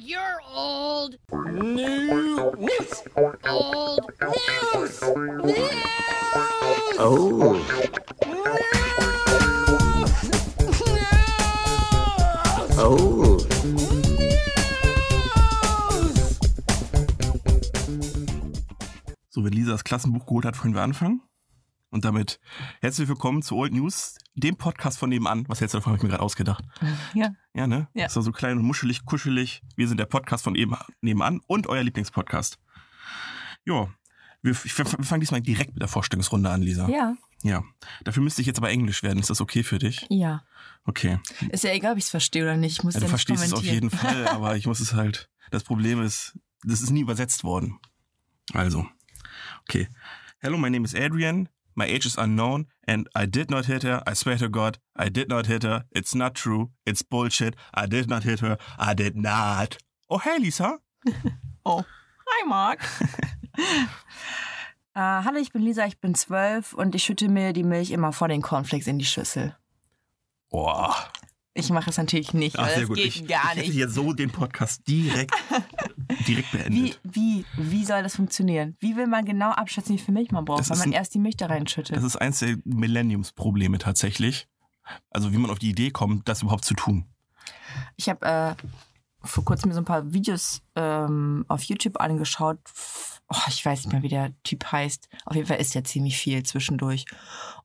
you're old. New news. Old news. News. Oh. Oh. So, wenn Lisa das Klassenbuch geholt hat, können wir anfangen. Und damit herzlich willkommen zu Old News, dem Podcast von nebenan. Was hältst du davon, habe ich mir gerade ausgedacht. Ja. Ja, ne? Ja. Ist doch so klein und muschelig, kuschelig. Wir sind der Podcast von eben, nebenan und euer Lieblingspodcast. Ja, wir, wir fangen diesmal direkt mit der Vorstellungsrunde an, Lisa. Ja. Ja. Dafür müsste ich jetzt aber Englisch werden. Ist das okay für dich? Ja. Okay. Ist ja egal, ob ich es verstehe oder nicht. Ich muss Ja, ja, du verstehst es auf jeden Fall, aber ich muss es halt. Das Problem ist, das ist nie übersetzt worden. Also, okay. Hello, my name is Adrian. My age is unknown, and I did not hit her. I swear to God, I did not hit her. It's not true. It's bullshit. I did not hit her. I did not. Oh, hey, Lisa. Oh. Hi, Marc. äh, hallo, ich bin Lisa, ich bin zwölf und ich schütte mir die Milch immer vor den Cornflakes in die Schüssel. Oh, Ich mache es natürlich nicht, ach, sehr das gut. geht ich, gar ich hätte nicht. hier so den Podcast direkt, direkt Wie, beendet. wie, wie soll das funktionieren? Wie will man genau abschätzen, wie viel Milch man braucht, Das wenn ist man ein- erst die Milch da reinschüttet? Das ist eins der Millenniumsprobleme tatsächlich. Also, wie man auf die Idee kommt, das überhaupt zu tun. Ich habe äh, vor kurzem mir so ein paar Videos ähm, auf YouTube angeschaut. Oh, ich weiß nicht mehr, wie der Typ heißt. Auf jeden Fall isst er ziemlich viel zwischendurch.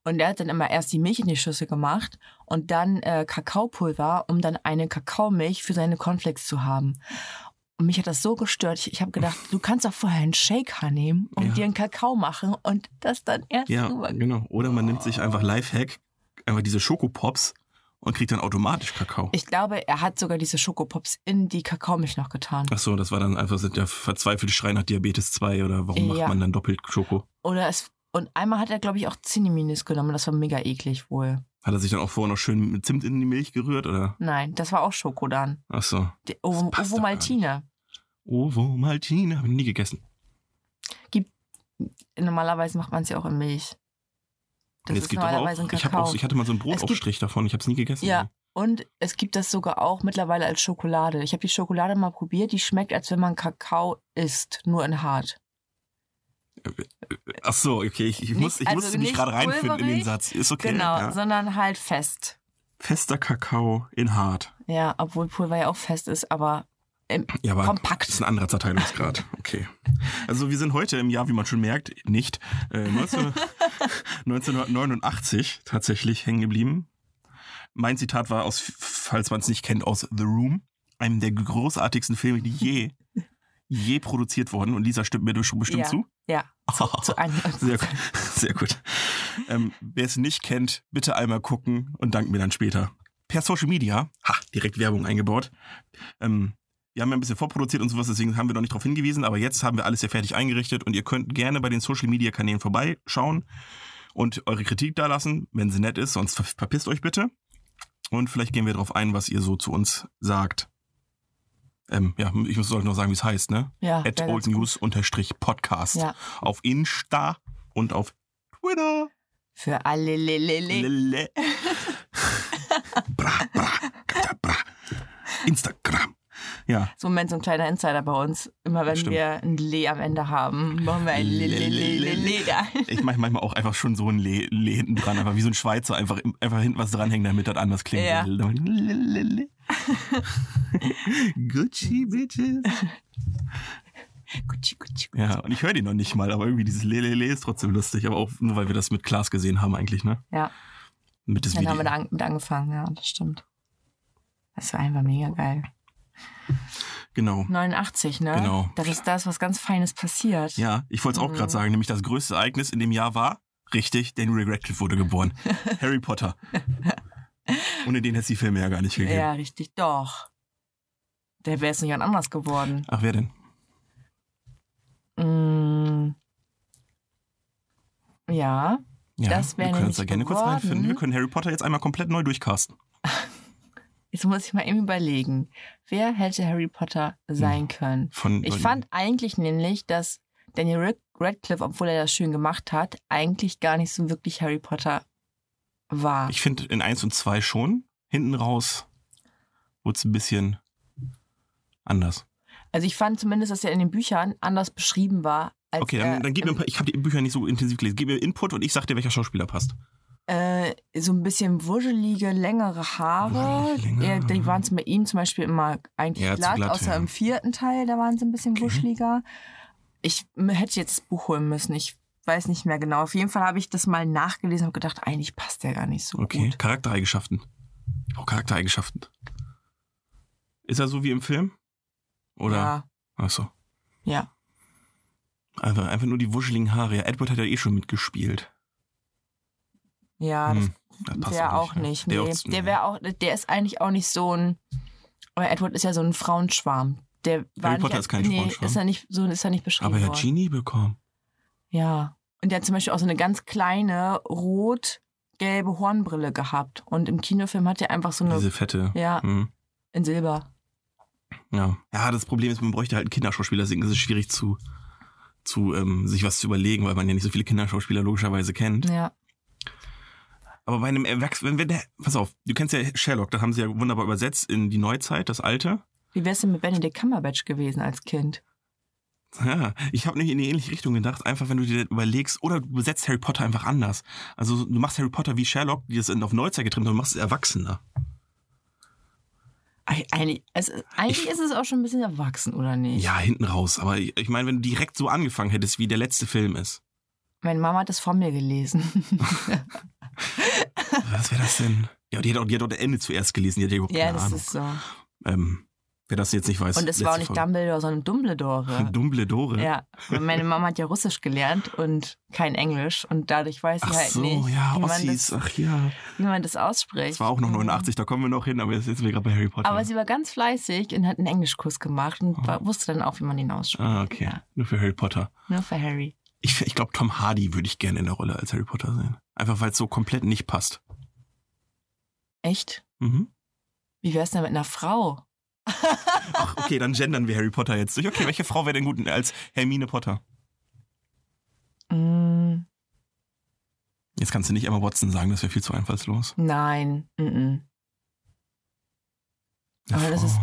Und er hat dann immer erst die Milch in die Schüssel gemacht und dann äh, Kakaopulver, um dann eine Kakaomilch für seine Cornflakes zu haben. Und mich hat das so gestört. Ich, ich habe gedacht, du kannst doch vorher einen Shaker nehmen und Ja. dir einen Kakao machen und das dann erst Ja, rüber. genau. Oder man nimmt sich einfach Lifehack, einfach diese Schokopops und kriegt dann automatisch Kakao. Ich glaube, er hat sogar diese Schokopops in die Kakaomilch noch getan. Ach so, das war dann einfach der verzweifelte Schrei nach Diabetes 2 oder warum macht Ja. man dann doppelt Schoko? Oder es. Und einmal hat er, glaube ich, auch Zineminis genommen. Das war mega eklig wohl. Hat er sich dann auch vorher noch schön mit Zimt in die Milch gerührt oder? Nein, das war auch Schoko dann. Ach so. Die Ovo, Maltine. Ovo Maltine, habe ich nie gegessen. Normalerweise macht man es ja auch in Milch. Das ist normalerweise auch, ein ich, Kakao. auch, ich hatte mal so einen gibt- Brotaufstrich davon, ich habe es nie gegessen. ja, und es gibt das sogar auch mittlerweile als Schokolade. Ich habe die Schokolade mal probiert. Die schmeckt, als wenn man Kakao isst, nur in hart. Ach so, okay, ich, ich, Nicht- muss, ich also musste mich gerade reinfinden in den Satz. Ist okay. genau, Ja. sondern halt fest. Fester Kakao in hart. Ja, obwohl Pulver ja auch fest ist, aber im, Ja, aber Kompakt. Das ist ein anderer Zerteilungsgrad. Okay. Also wir sind heute im Jahr, wie man schon merkt, nicht äh, 19, 1989 tatsächlich hängen geblieben. Mein Zitat war aus, falls man es nicht kennt, aus The Room, einem der großartigsten Filme, die je, je produziert wurden. Und Lisa stimmt mir bestimmt Ja. zu. ja, zu einem. Sehr gut. Sehr gut. Ähm, wer es nicht kennt, bitte einmal gucken und dank mir dann später. Per Social Media, ha, direkt Werbung eingebaut. Ähm, wir haben ja ein bisschen vorproduziert und sowas, deswegen haben wir noch nicht darauf hingewiesen, aber jetzt haben wir alles ja fertig eingerichtet und ihr könnt gerne bei den Social Media Kanälen vorbeischauen und eure Kritik da lassen, wenn sie nett ist, sonst ver verpisst euch bitte. Und vielleicht gehen wir darauf ein, was ihr so zu uns sagt. Ähm, ja, ich muss euch noch sagen, wie es heißt, ne? Ja, At Old News unterstrich Podcast. Ja. Auf Insta und auf Twitter. Für alle Lelele. Lele. bra, bra, bra. Instagram. Ja. So Moment so ein kleiner Insider bei uns. Immer wenn Stimmt. wir ein Le am Ende haben, machen wir ein Le, Le, Le, Le, Le da. Ich mache manchmal auch einfach schon so ein Le, Le hinten dran, einfach wie so ein Schweizer, einfach, einfach hinten was dranhängen, damit das anders klingt. Ja. Gucci Bitches. Gucci, Gucci, Gucci. Ja, und ich höre die noch nicht mal, aber irgendwie dieses Lelele ist trotzdem lustig, aber auch nur, weil wir das mit Klaas gesehen haben eigentlich, ne? Ja, Mit das dann Video. haben wir da an, mit angefangen, ja, das stimmt. Das war einfach mega geil. Genau. 89, ne? Genau. Das ist das, was ganz Feines passiert. Ja, ich wollte es auch Mhm. gerade sagen, nämlich das größte Ereignis in dem Jahr war, richtig, Daniel Radcliffe wurde geboren. Harry Potter. Ohne den hätte es die Filme ja gar nicht gegeben. Ja, richtig, doch. Der wäre es nicht anders geworden. Ach, wer denn? Mm. Ja, Ja, Das wär wir können uns nämlich da gerne kurz geworden. reinfinden. Wir können Harry Potter jetzt einmal komplett neu durchcasten. Jetzt muss ich mal eben überlegen. Wer hätte Harry Potter sein können? Von, Ich fand eigentlich nämlich, dass Daniel Rad- Radcliffe, obwohl er das schön gemacht hat, eigentlich gar nicht so wirklich Harry Potter war. Ich finde in 1 und 2 schon. Hinten raus wurde es ein bisschen Anders. Also ich fand zumindest, dass er in den Büchern anders beschrieben war. Als Okay, er dann, dann gib mir ein paar, ich habe die Bücher nicht so intensiv gelesen. Gib mir Input und ich sag dir, welcher Schauspieler passt. Äh, so ein bisschen wuschelige, längere Haare. Ja, die waren bei ihm zum Beispiel immer eigentlich Ja, glatt, glatt, außer ja. im vierten Teil, da waren sie ein bisschen Okay. wuscheliger. Ich hätte jetzt das Buch holen müssen. Ich weiß nicht mehr genau. Auf jeden Fall habe ich das mal nachgelesen und gedacht, eigentlich passt der gar nicht so Okay, gut. Charaktereigenschaften. Ich brauche Charaktereigenschaften. Ist er so wie im Film? Oder? Ja, Ach so. ja. Einfach, einfach nur die wuscheligen Haare. Ja, Edward hat ja eh schon mitgespielt. Ja, Hm, das passt wäre auch nicht, nicht. ja. Nee, Der wäre auch, der ist eigentlich auch nicht so ein. Edward ist ja so ein Frauenschwarm. Der war Harry nicht, Potter ist kein nee, Frauenschwarm. Ist er nicht, so ist er nicht beschrieben Aber er hat worden. Genie bekommen. Ja. Und der hat zum Beispiel auch so eine ganz kleine rot-gelbe Hornbrille gehabt. Und im Kinofilm hat er einfach so eine Diese fette. Ja. Hm, in Silber. ja. Ja, das Problem ist, man bräuchte halt einen Kinderschauspieler, deswegen ist es schwierig zu, zu ähm, sich was zu überlegen, weil man ja nicht so viele Kinderschauspieler logischerweise kennt. Ja. Aber bei einem Erwachsenen, wenn der, pass auf, du kennst ja Sherlock, da haben sie ja wunderbar übersetzt in die Neuzeit, das Alte. Wie wär's denn mit Benedict Cumberbatch gewesen als Kind? Ja, ich habe nicht in die ähnliche Richtung gedacht. Einfach, wenn du dir überlegst, oder du besetzt Harry Potter einfach anders. Also du machst Harry Potter wie Sherlock, die das in- auf Neuzeit getrimmt haben, du machst es erwachsener. Eig- Eigentlich, es, eigentlich Ich- ist es auch schon ein bisschen erwachsen, oder nicht? Ja, hinten raus. Aber ich, ich meine, wenn du direkt so angefangen hättest, wie der letzte Film ist. Meine Mama hat das von mir gelesen. Was wäre das denn? Ja, die hat auch, die hat auch das Ende zuerst gelesen, die hat ja überhaupt ja, keine das Ahnung. ist so. ähm, wer das jetzt nicht weiß. Und es war auch nicht letzte Dumbledore, sondern Dumbledore. Folge. Dumbledore. Ja, meine Mama hat ja Russisch gelernt und kein Englisch und dadurch weiß sie halt so, nicht, ja, wie, man das, ach ja. wie man das ausspricht. Es war auch noch 89, da kommen wir noch hin, aber jetzt sind wir gerade bei Harry Potter. Aber sie war ganz fleißig und hat einen Englischkurs gemacht und war, wusste dann auch, wie man den ausspricht. ah, okay. Ja, Nur für Harry Potter. nur für Harry. Ich, ich glaube, Tom Hardy würde ich gerne in der Rolle als Harry Potter sehen. Einfach weil es so komplett nicht passt. Echt? Mhm. Wie wär's denn mit einer Frau? Ach, okay, dann gendern wir Harry Potter jetzt durch. Okay, welche Frau wäre denn gut als Hermine Potter? Mm, Jetzt kannst du nicht Emma Watson sagen, das wäre viel zu einfallslos. nein. Mm -mm. Aber das Frau. ist-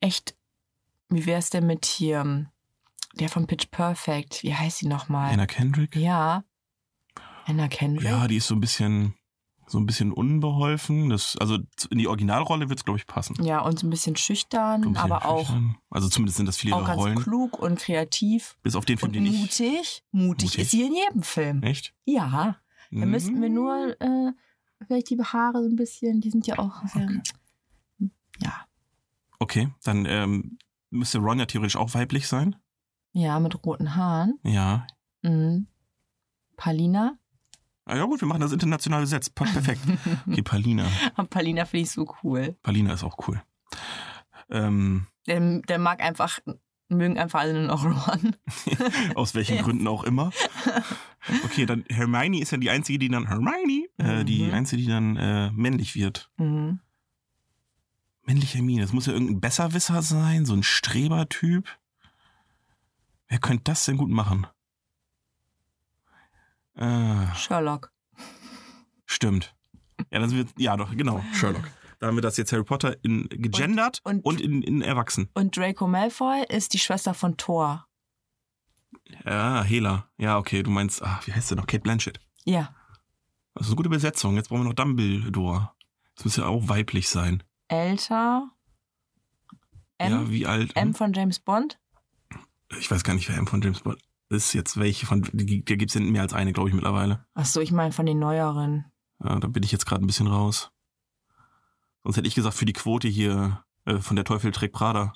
Echt? Wie wär's denn mit hier, ähm, der von Pitch Perfect? Wie heißt sie nochmal? Anna Kendrick? Ja. Anna Kendrick? Ja, die ist so ein bisschen, so ein bisschen unbeholfen. Das, also in die Originalrolle wird es, glaube ich, passen. Ja, und so ein bisschen schüchtern, So ein bisschen aber auch, schüchtern. Also zumindest sind das viele auch ganz Rollen. klug und kreativ. Bis auf den Film, den ich. mutig. mutig. Ist sie in jedem Film. Echt? Ja. Da müssten wir Mhm. nur äh, vielleicht die Haare so ein bisschen, die sind ja auch sehr. Okay. Ja. Okay, dann ähm, müsste Ron ja theoretisch auch weiblich sein. Ja, mit roten Haaren. Ja. Mhm. Palina. Ah, ja gut, wir machen das international besetzt. Perfekt. Okay, Palina. Und Palina finde ich so cool. Palina ist auch cool. Ähm, Der, der mag einfach, mögen einfach alle nur noch Ron. aus welchen. Gründen auch immer. Okay, dann Hermione ist ja die einzige, die dann Hermione, äh, die Mhm. einzige, die dann äh, männlich wird. Mhm. Männlich Hermine, das muss ja irgendein Besserwisser sein, so ein Strebertyp. Wer könnte das denn gut machen? Äh, Sherlock. stimmt. Ja, das wird, ja doch, genau, Sherlock. Da haben wir das jetzt Harry Potter in gegendert und, und- in, in erwachsen. Und Draco Malfoy ist die Schwester von Thor. Ja, Hela. Ja, okay, du meinst, ach, wie heißt der noch? Kate Blanchett. Ja. Das ist eine gute Besetzung. Jetzt brauchen wir noch Dumbledore. Das muss ja auch weiblich sein. Älter. M. Ja, wie alt? M von James Bond. Ich weiß gar nicht, wer M von James Bond ist. Jetzt welche von. Da gibt es ja mehr als eine, glaube ich, mittlerweile. Ach so, ich meine von den neueren. Ja, da bin ich jetzt gerade ein bisschen raus. Sonst hätte ich gesagt, für die Quote hier äh, von der Teufel trägt Prada.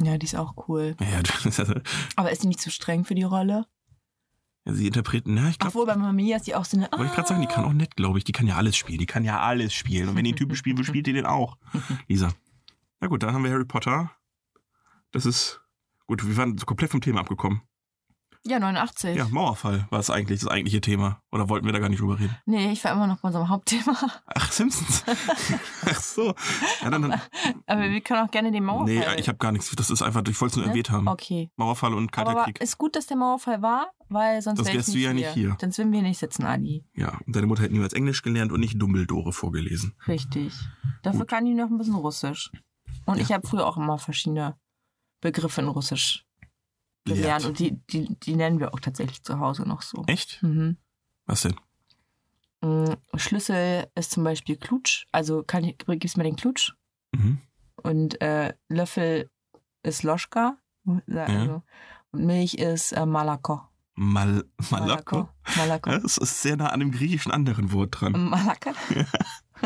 Ja, die ist auch cool. Ja, Aber ist die nicht zu streng für die Rolle? ja, sie interpretieren. Na, ich glaube. Obwohl bei Mamma Mia ist die auch so eine. Wollte ich gerade sagen, die kann auch nett, glaube ich. Die kann ja alles spielen. Die kann ja alles spielen. Und wenn die einen Typen spielen will, spielt die den auch. Lisa. Na gut, dann haben wir Harry Potter. Das ist. Gut, wir waren komplett vom Thema abgekommen. Ja, 89. Ja, Mauerfall war es eigentlich das eigentliche Thema. Oder wollten wir da gar nicht drüber reden? Nee, ich war immer noch bei unserem Hauptthema. Ach, Simpsons. Ach so. Ja, dann, dann, Aber wir können auch gerne den Mauerfall. nee, ich habe gar nichts. Das ist einfach, ich wollte es nur Ne? erwähnt haben. Okay. Mauerfall und Kalter Aber Krieg. ist gut, dass der Mauerfall war, weil sonst Sonst wär wärst du ja nicht hier. Sonst würden wir nicht sitzen, Adi. Ja, und deine Mutter hätte niemals Englisch gelernt und nicht Dumbledore vorgelesen. Richtig. Dafür kann ich noch ein bisschen Russisch. Und Ja. ich habe früher auch immer verschiedene Begriffe in Russisch gelernt. Und die, die, die nennen wir auch tatsächlich zu Hause noch so. Echt? Mhm. Was denn? Mm, Schlüssel ist zum Beispiel Klutsch. Also kann ich, gibst mir den Klutsch. Mhm. Und äh, Löffel ist Loschka. Also, Und Milch ist äh, Malako. Mal Malako. Malako. Ja, das ist sehr nah an dem griechischen anderen Wort dran. Malaka.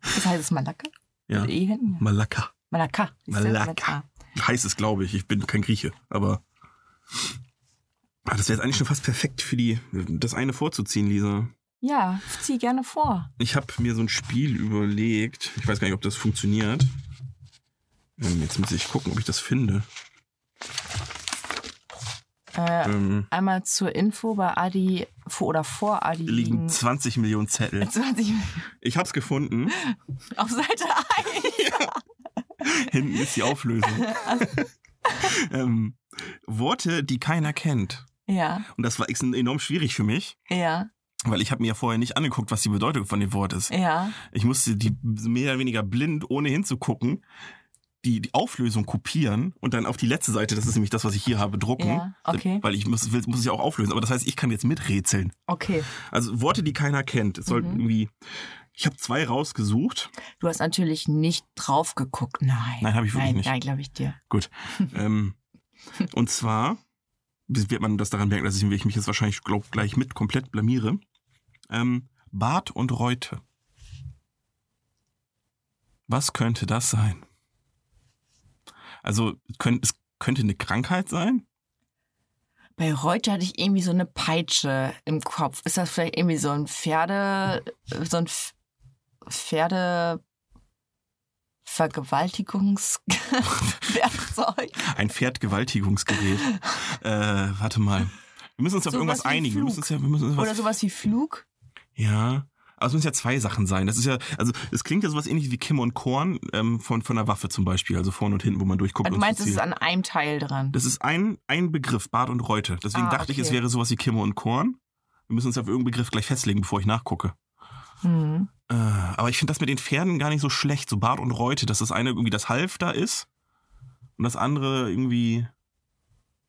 das heißt es Malaka? Ja. E hinten? Malaka. Malaka. Malaka. Heißt es, glaube ich. Ich bin kein Grieche, aber. Das wäre jetzt eigentlich schon fast perfekt für die, das eine vorzuziehen, Lisa. Ja, zieh gerne vor. Ich habe mir so ein Spiel überlegt. Ich weiß gar nicht, ob das funktioniert. Ähm, Jetzt muss ich gucken, ob ich das finde. Äh, Ähm, einmal zur Info bei Adi vor oder vor Adi liegen liegen 20 Millionen Zettel. 20 Ich hab's gefunden. auf Seite 1. Hinten ist die Auflösung. ähm, Worte, die keiner kennt. Ja, Und das war enorm schwierig für mich, ja, weil ich habe mir ja vorher nicht angeguckt, was die Bedeutung von dem Wort ist. ja. Ich musste die mehr oder weniger blind, ohne hinzugucken, die, die Auflösung kopieren und dann auf die letzte Seite, das ist nämlich das, was ich hier habe, drucken. Ja, okay. Weil ich muss, will, muss es ja auch auflösen. Aber das heißt, ich kann jetzt miträtseln. Okay. Also Worte, die keiner kennt. Es sollten Mhm. irgendwie. Ich habe zwei rausgesucht. Du hast natürlich nicht drauf geguckt. Nein. Nein, habe ich wirklich nein, nicht. Nein, glaube ich dir. Gut. ähm, und zwar wird man das daran merken, dass ich mich jetzt wahrscheinlich glaub, gleich mit komplett blamiere. Ähm, Bart und Reute. Was könnte das sein? Also könnt, es könnte eine Krankheit sein? Bei Reuter hatte ich irgendwie so eine Peitsche im Kopf. Ist das vielleicht irgendwie so ein Pferde, so ein Pferde Vergewaltigungswerkzeug? Ein Pferdgewaltigungsgerät. äh, warte mal. Wir müssen uns auf Sowas irgendwas einigen. Wir müssen uns ja, wir müssen uns Oder was, sowas wie Flug? ja. Aber es müssen ja zwei Sachen sein. Das ist ja, also es klingt ja sowas ähnlich wie Kim und Korn ähm, von, von einer Waffe zum Beispiel, also vorne und hinten, wo man durchguckt. Du und meinst, es ist an einem Teil dran. Das ist ein, ein Begriff, Bart und Reute. Deswegen Ah, dachte ich, es okay. wäre sowas wie Kimme und Korn. Wir müssen uns auf irgendeinen Begriff gleich festlegen, bevor ich nachgucke. Mhm. Äh, aber ich finde das mit den Pferden gar nicht so schlecht. So Bart und Reute, dass das eine irgendwie das Halfter ist und das andere irgendwie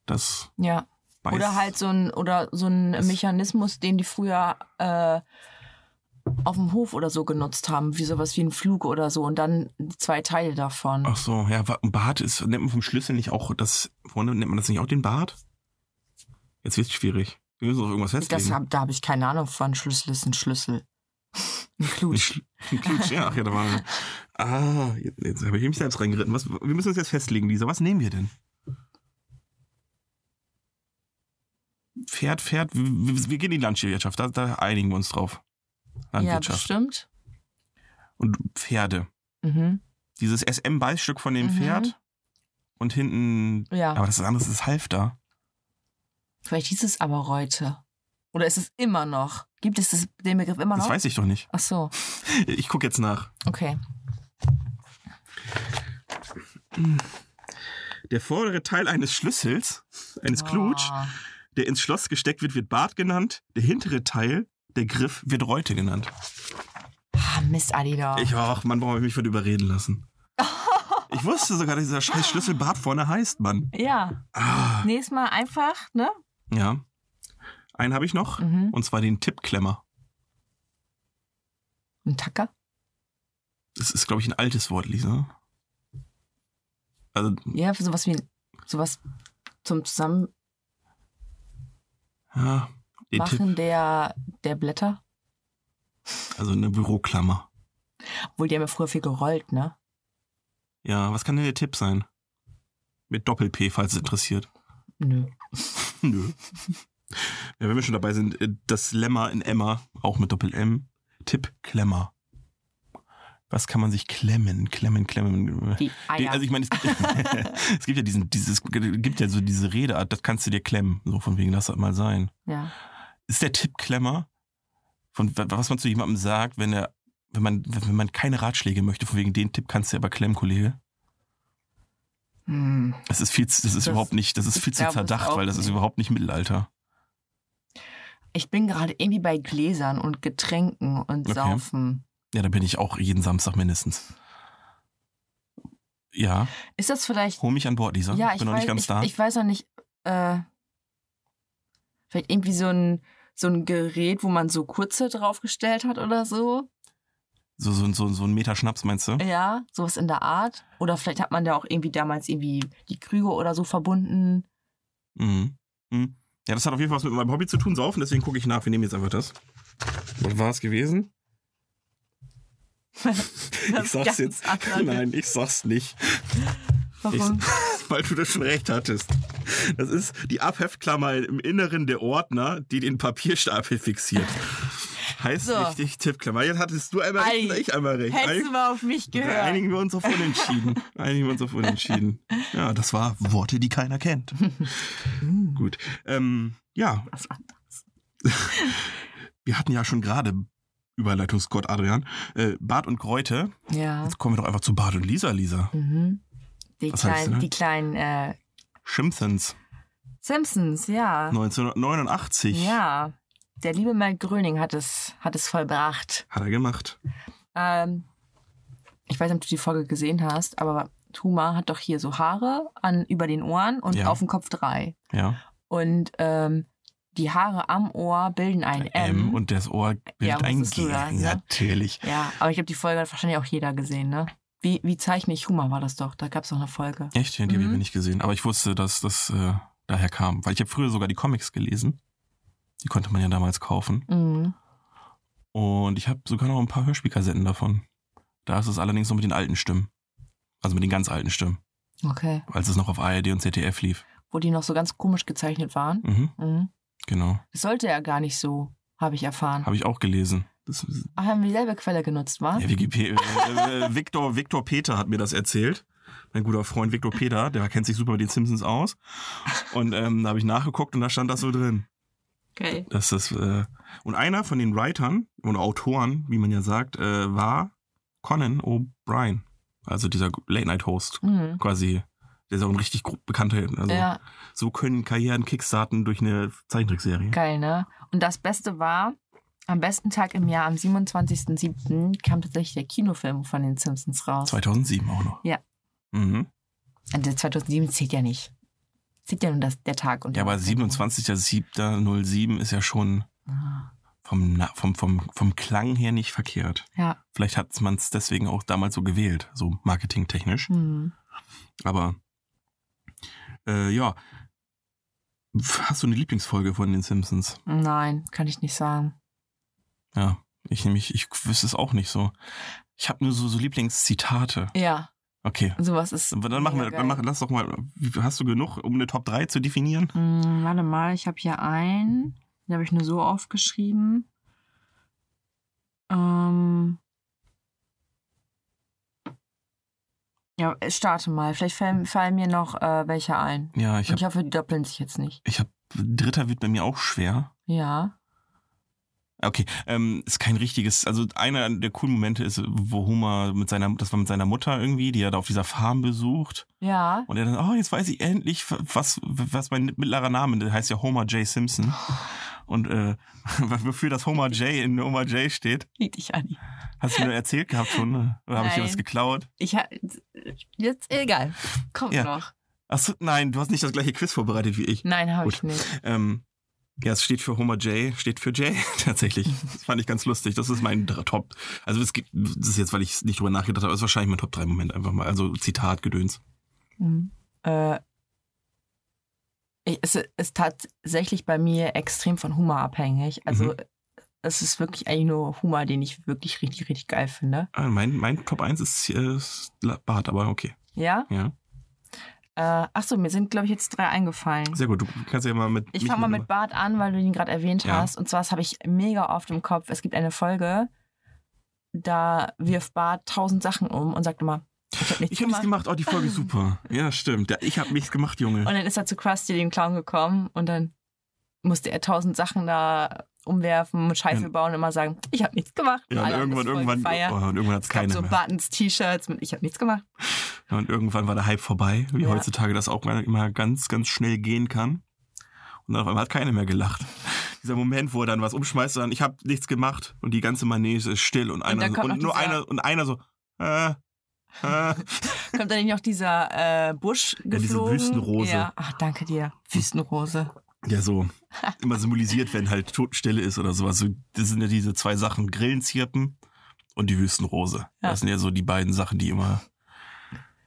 das Ja. Beiß. Oder halt so ein, oder so ein Das- Mechanismus, den die früher äh, auf dem Hof oder so genutzt haben, wie sowas wie ein Flug oder so und dann zwei Teile davon. Ach so, ja, Bart ist, nennt man vom Schlüssel nicht auch das, vorne nennt man das nicht auch den Bart? Jetzt wird's schwierig. Wir müssen auf irgendwas das festlegen. hab, da habe ich keine Ahnung von. Schlüssel ist ein Schlüssel. Ein Klutsch. Ein Klutsch, ja, ach ja, da war. Ah, jetzt, jetzt habe ich mich selbst reingeritten. Was, wir müssen uns jetzt festlegen, Lisa. Was nehmen wir denn? Pferd, Pferd, wir, wir gehen in die Landwirtschaft, da, da einigen wir uns drauf. Ja, Landwirtschaft. bestimmt. Und Pferde. Mhm. Dieses SM-Beißstück von dem Mhm. Pferd und hinten. Ja. Aber das das ist Halfter. Vielleicht hieß es aber Reute. Oder ist es immer noch? Gibt es das, den Begriff immer Das noch? weiß ich doch nicht. Ach so, Ich gucke jetzt nach. okay. Der vordere Teil eines Schlüssels, eines Klutsch, Ah. der ins Schloss gesteckt wird, wird Bart genannt. Der hintere Teil, der Griff, wird Reute genannt. Ah, Mist, Adida. Ich, ach, Mann, warum habe ich mich von überreden lassen? Ich wusste sogar, dass dieser scheiß Schlüssel Bart vorne heißt, Mann. ja, Ah, nächstes Mal einfach, ne? ja. Einen habe ich noch, Mhm. und zwar den Tippklemmer. Ein Tacker? Das ist, glaube ich, ein altes Wort, Lisa. Also, Ja, für sowas wie sowas zum Zusammenmachen ja, den Tipp, der, der Blätter. also eine Büroklammer. Obwohl, die haben ja früher viel gerollt, ne? Ja, was kann denn der Tipp sein? Mit Doppel-P, falls es interessiert. Nö. Nö. Ja, wenn wir schon dabei sind, äh, das Lemma in Emma, auch mit Doppel-M. Tippklemmer. Was kann man sich klemmen, klemmen, klemmen? Die Eier. also ich meine, es gibt, es gibt ja diesen, dieses, gibt ja so diese Redeart, das kannst du dir klemmen. So von wegen, lass das mal sein. ja. Ist der Tipp Klemmer? Von was man zu jemandem sagt, wenn er, wenn man, wenn man keine Ratschläge möchte, von wegen den Tipp kannst du aber klemmen, Kollege? Hm. Das ist viel, zu- das ist Das- überhaupt nicht, das ist viel zu auch weil das ist nicht. überhaupt nicht Mittelalter. Ich bin gerade irgendwie bei Gläsern und Getränken und Okay. Saufen. Ja, da bin ich auch jeden Samstag mindestens. Ja, Ist das vielleicht. hol mich an Bord, Lisa. Ja, ich bin noch weiß, nicht ganz ich, da. ich weiß noch nicht. Äh, vielleicht irgendwie so ein, so ein Gerät, wo man so kurze draufgestellt hat oder so. so, so, so, so ein Meter Schnaps, meinst du? Ja, sowas in der Art. Oder vielleicht hat man da auch irgendwie damals irgendwie die Krüge oder so verbunden. Mhm. Mhm. Ja, das hat auf jeden Fall was mit meinem Hobby zu tun, saufen, deswegen gucke ich nach. Wir nehmen jetzt einfach das. Was war es gewesen? ich sag's jetzt. Nein, ich sag's nicht. Warum? Weil du das schon recht hattest. Das ist die Abheftklammer im Inneren der Ordner, die den Papierstapel fixiert. Heißt So. richtig Tippklammer. Jetzt hattest du einmal recht und ich einmal recht. Hättest du mal auf mich gehört. Einigen wir uns auf Unentschieden. Einigen wir uns auf Unentschieden. Ja, das war Worte, die keiner kennt. Gut. Ähm, ja, Was war- wir hatten ja schon gerade Überleitungsgott Adrian. Äh, Bart und Kräute. Ja. Jetzt kommen wir doch einfach zu Bart und Lisa, Lisa. Mhm. Die Was kleinen, das? die kleinen äh, Simpsons. Simpsons, ja. 1989. Ja. Der liebe Mel Gröning hat es, hat es vollbracht. Hat er gemacht. Ähm, ich weiß nicht, ob du die Folge gesehen hast, aber Tuma hat doch hier so Haare an, über den Ohren und Ja. auf dem Kopf drei. Ja. Und ähm, die Haare am Ohr bilden ein M. M und das Ohr bildet Ja, ein G. das, ja? Natürlich. ja, aber ich glaube, die Folge hat wahrscheinlich auch jeder gesehen, ne? Wie, wie zeichne ich Humor war das doch? Da gab es doch eine Folge. Echt? Die habe ich Mhm. nicht gesehen. Aber ich wusste, dass das äh, daher kam. Weil ich habe früher sogar die Comics gelesen. Die konnte man ja damals kaufen. Mhm. Und ich habe sogar noch ein paar Hörspielkassetten davon. Da ist es allerdings noch mit den alten Stimmen. Also mit den ganz alten Stimmen. Okay. Als es noch auf ARD und ZDF lief. Wo die noch so ganz komisch gezeichnet waren. Mhm, Mhm. genau. Das sollte ja gar nicht so, habe ich erfahren. Habe ich auch gelesen. Das Ach, haben wir dieselbe Quelle genutzt, war? ja, Wikipedia, äh, äh, Victor, Victor Peter hat mir das erzählt. Mein guter Freund Victor Peter, der kennt sich super mit den Simpsons aus. Und ähm, da habe ich nachgeguckt und da stand das so drin. Dass das, äh, und einer von den Writern oder Autoren, wie man ja sagt, äh, war Conan O'Brien. Also dieser Late-Night-Host Mhm. quasi. Der ist auch ein richtig bekannter. Also Ja, so können Karrieren kickstarten durch eine Zeichentrickserie. geil, ne? Und das Beste war, am besten Tag im Jahr, am 27.07. kam tatsächlich der Kinofilm von den Simpsons raus. 2007 auch noch. Ja. Mhm. Und der 2007 zählt ja nicht. Zählt ja nur das, der Tag. Und Ja, aber 27.07.07 ist ja schon Ah, vom, vom, vom, vom Klang her nicht verkehrt. Ja. Vielleicht hat man es deswegen auch damals so gewählt, so marketingtechnisch. Hm. Aber äh, ja. Hast du eine Lieblingsfolge von den Simpsons? Nein, kann ich nicht sagen. Ja, ich nämlich, ich wüsste es auch nicht so. Ich habe nur so, so Lieblingszitate. Ja, Okay. sowas ist. Dann machen wir, dann mach, lass doch mal, hast du genug, um eine Top 3 zu definieren? Hm, warte mal, ich habe hier einen. Den habe ich nur so aufgeschrieben. Ähm. Ja, starte mal. Vielleicht fallen, fallen mir noch äh, welche ein. Ja, ich Und habe, ich hoffe, die doppeln sich jetzt nicht. ich hab, dritter wird bei mir auch schwer. Ja. Okay, ähm, ist kein richtiges, also einer der coolen Momente ist, wo Homer mit seiner, das war mit seiner Mutter irgendwie, die er da auf dieser Farm besucht. Ja. Und er dann, oh, jetzt weiß ich endlich, was, was mein mittlerer Name, der heißt ja Homer J. Simpson. Und äh, wofür das Homer J in Homer J steht, Liegt dich an. hast du mir erzählt gehabt schon? ne? Oder habe ich dir was geklaut? Ich ha jetzt egal. Kommt Ja. noch. Achso, nein, du hast nicht das gleiche Quiz vorbereitet wie ich. Nein, habe ich nicht. Ähm, ja, es steht für Homer J, steht für J, tatsächlich. Das fand ich ganz lustig. Das ist mein Top. Also es gibt, das ist jetzt, weil ich nicht drüber nachgedacht habe, ist wahrscheinlich mein Top 3 Moment einfach mal. Also Zitat, Gedöns. Mhm. Äh, es ist tatsächlich bei mir extrem von Humor abhängig. Also Mhm. es ist wirklich eigentlich nur Humor, den ich wirklich richtig, richtig geil finde. Ah, mein, mein Top 1 ist, äh, ist Bart, aber okay. Ja? Ja. Äh, achso, mir sind, glaube ich, jetzt drei eingefallen. Sehr gut. Du kannst ja mal mit. Ich fange mal mit- Bart an, weil du ihn gerade erwähnt Ja. hast. Und zwar, das habe ich mega oft im Kopf. Es gibt eine Folge, da wirft Bart tausend Sachen um und sagt immer, ich habe nichts Ich nichts gemacht. gemacht. Oh, die Folge ist super. Ja, stimmt. Ja, ich habe nichts gemacht, Junge. Und dann ist er zu Krusty, dem Clown, gekommen und dann musste er tausend Sachen da umwerfen und Scheiße Ja. bauen und immer sagen, ich habe nichts gemacht. Ja, und irgendwann, irgendwann, gefeiert. oh, und irgendwann hat's es gab keiner so mehr. Buttons, T-Shirts mit Ich habe nichts gemacht. Ja, und irgendwann war der Hype vorbei, wie Ja. heutzutage das auch immer ganz, ganz schnell gehen kann. Und dann auf einmal hat keiner mehr gelacht. Dieser Moment, wo er dann was umschmeißt und dann, ich habe nichts gemacht und die ganze Manege ist still und einer dann so, kommt und nur einer und einer so, äh, äh. Kommt dann nicht noch dieser äh, Busch diese geflogen? Wüstenrose. Ja, ach, danke dir. Wüstenrose. Ja so immer symbolisiert, wenn halt Totenstille ist oder sowas. So, das sind ja diese zwei Sachen, Grillenzirpen und die Wüstenrose. Ja. Das sind ja so die beiden Sachen, die immer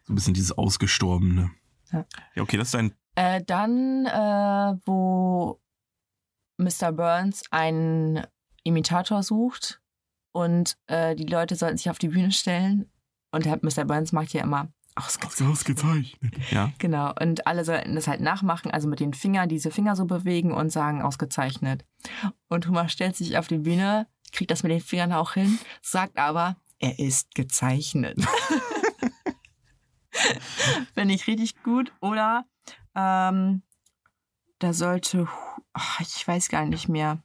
so ein bisschen dieses Ausgestorbene. Ja. ja okay, das ist ein Äh, dann, äh, wo Mr. Burns einen Imitator sucht und äh, die Leute sollten sich auf die Bühne stellen. Und Mr. Burns macht ja immer ausgezeichnet. ausgezeichnet. Ja. Genau. Und alle sollten das halt nachmachen, also mit den Fingern diese Finger so bewegen und sagen ausgezeichnet. Und Homer stellt sich auf die Bühne, kriegt das mit den Fingern auch hin, sagt aber, er ist gezeichnet. Finde ich richtig gut. Oder ähm, da sollte, ach, ich weiß gar nicht mehr.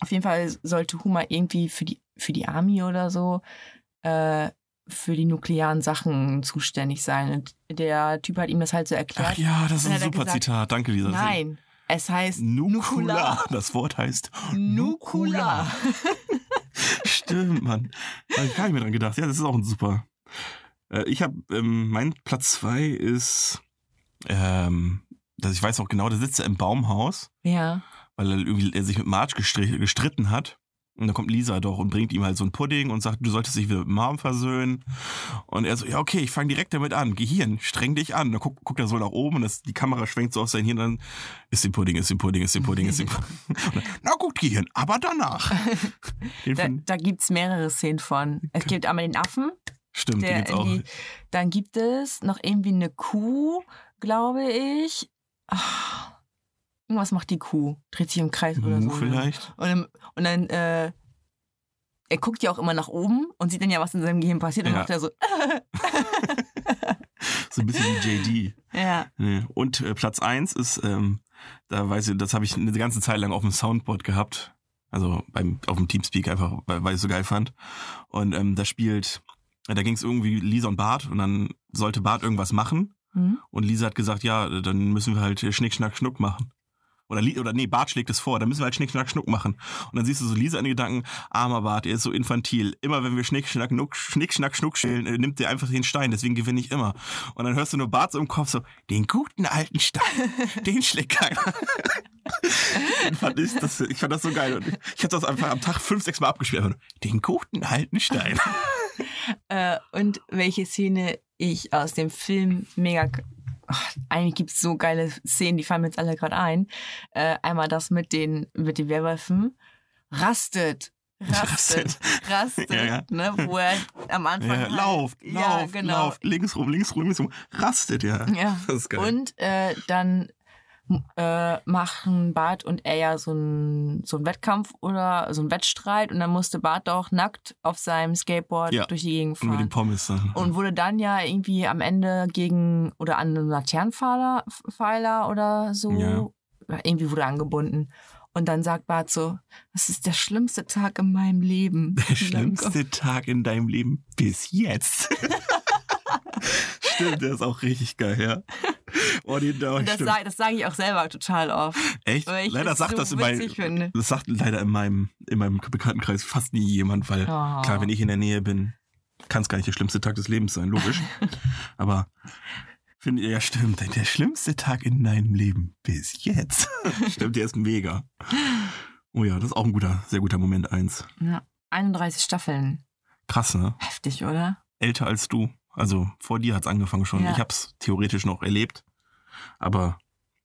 Auf jeden Fall sollte Homer irgendwie für die, für die Army oder so äh, für die nuklearen Sachen zuständig sein. Und der Typ hat ihm das halt so erklärt. Ach ja, das ist ein er super gesagt, Zitat. Danke, Lisa. Nein, es heißt Nukula. Das Wort heißt Nukula. Stimmt, Mann. Da habe ich mehr dran gedacht. Ja, das ist auch ein super. Äh, ich habe, ähm, mein Platz zwei ist, ähm, dass ich weiß auch genau, der sitzt er im Baumhaus, Ja. weil er, irgendwie, er sich mit Marge gestri gestritten hat. Und dann kommt Lisa doch und bringt ihm halt so ein Pudding und sagt, du solltest dich wieder mit Mom versöhnen. Und er so, ja, okay, ich fange direkt damit an. Gehirn, streng dich an. Dann guckt, guckt er so nach oben und das, die Kamera schwenkt so auf sein Hirn. Dann ist den Pudding, ist den Pudding, ist den Pudding, ist den Pudding. Dann, Na gut, Gehirn, aber danach. Da, da gibt es mehrere Szenen von. Es gibt einmal den Affen, Stimmt, der gibt's auch. dann gibt es noch irgendwie eine Kuh, glaube ich. Ah, irgendwas macht die Kuh. Dreht sich im Kreis oder Mu so. vielleicht. Und dann, und dann äh, er guckt ja auch immer nach oben und sieht dann ja, was in seinem Gehirn passiert. Und Ja. macht er so, So ein bisschen wie JD. ja. Und äh, Platz eins ist, ähm, da weiß ich, das habe ich eine ganze Zeit lang auf dem Soundboard gehabt. Also beim, auf dem Teamspeak einfach, weil, weil ich es so geil fand. Und ähm, da spielt, da ging es irgendwie Lisa und Bart und dann sollte Bart irgendwas machen. Hm? Und Lisa hat gesagt, ja, dann müssen wir halt Schnick, Schnack, Schnuck machen. Oder, oder nee, Bart schlägt es vor, dann müssen wir halt Schnick, Schnack, Schnuck machen. Und dann siehst du so Lisa in den Gedanken, armer Bart, er ist so infantil. Immer wenn wir Schnick, Schnack, Nuck, Schnick, Schnack, Schnuck stellen, äh, nimmt der einfach den Stein, deswegen gewinne ich immer. Und dann hörst du nur Bart so im Kopf so, den guten alten Stein, den schlägt keiner. Fand ich, das, ich fand das so geil. Und ich, ich habe das einfach am Tag fünf, sechs Mal abgespielt. Den guten alten Stein. Äh, und welche Szene ich aus dem Film mega. Ach, eigentlich gibt es so geile Szenen, die fallen mir jetzt alle gerade ein. Äh, einmal das mit den, mit den Werwölfen. Rastet. Rastet. Rastet. Ja, ja. Ne, wo er am Anfang. Ja, halt- lauft, ja, lauft, genau. lauft, links rum, links rum, links rum. Rastet, ja. Ja. Das ist geil. Und äh, dann äh, machen Bart und er ja so einen so einen Wettkampf oder so einen Wettstreit und dann musste Bart auch nackt auf seinem Skateboard Ja. durch die Gegend Und mit fahren. den Pommes dann. Und wurde dann ja irgendwie am Ende gegen oder an einen Laternenpfeiler Pfeiler oder so. Ja. Irgendwie wurde angebunden. Und dann sagt Bart so, das ist der schlimmste Tag in meinem Leben. Der schlimmste Tag in deinem Leben bis jetzt. stimmt, der ist auch richtig geil, ja. Oh, die, oh, das sage das sag ich auch selber total oft. Echt? Leider sagt so das in finde. das sagt leider in meinem, in meinem Bekanntenkreis fast nie jemand, weil Oh. klar, wenn ich in der Nähe bin, kann es gar nicht der schlimmste Tag des Lebens sein, logisch. Aber finde ja stimmt, der schlimmste Tag in deinem Leben bis jetzt. stimmt, der ist mega. Oh ja, das ist auch ein guter, sehr guter Moment eins. Ja. 31 Staffeln. Krass, ne? Heftig, oder? älter als du. Also vor dir hat's angefangen schon. Ja. Ich hab's theoretisch noch erlebt. Aber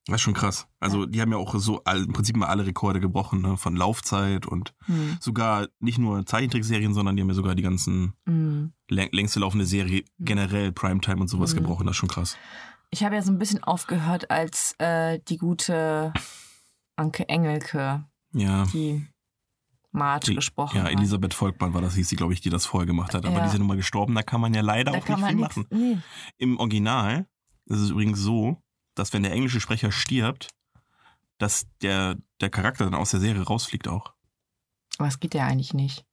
das ist schon krass. Also die haben ja auch so all, im Prinzip mal alle Rekorde gebrochen, ne? Von Laufzeit und Hm. sogar nicht nur Zeichentrickserien, sondern die haben ja sogar die ganzen Hm. läng längste laufende Serie generell Primetime und sowas Mhm. gebrochen. Das ist schon krass. Ich habe ja so ein bisschen aufgehört, als äh, die gute Anke Engelke, Ja. die Die- gesprochen Ja. Elisabeth Volkmann war das, hieß sie, glaube ich, die das vorher gemacht hat. Aber Ja. die ja nun mal gestorben, da kann man ja leider da auch nicht viel machen. Nee. Im Original ist es übrigens so, dass wenn der englische Sprecher stirbt, dass der, der Charakter dann aus der Serie rausfliegt auch. Aber es geht ja eigentlich nicht.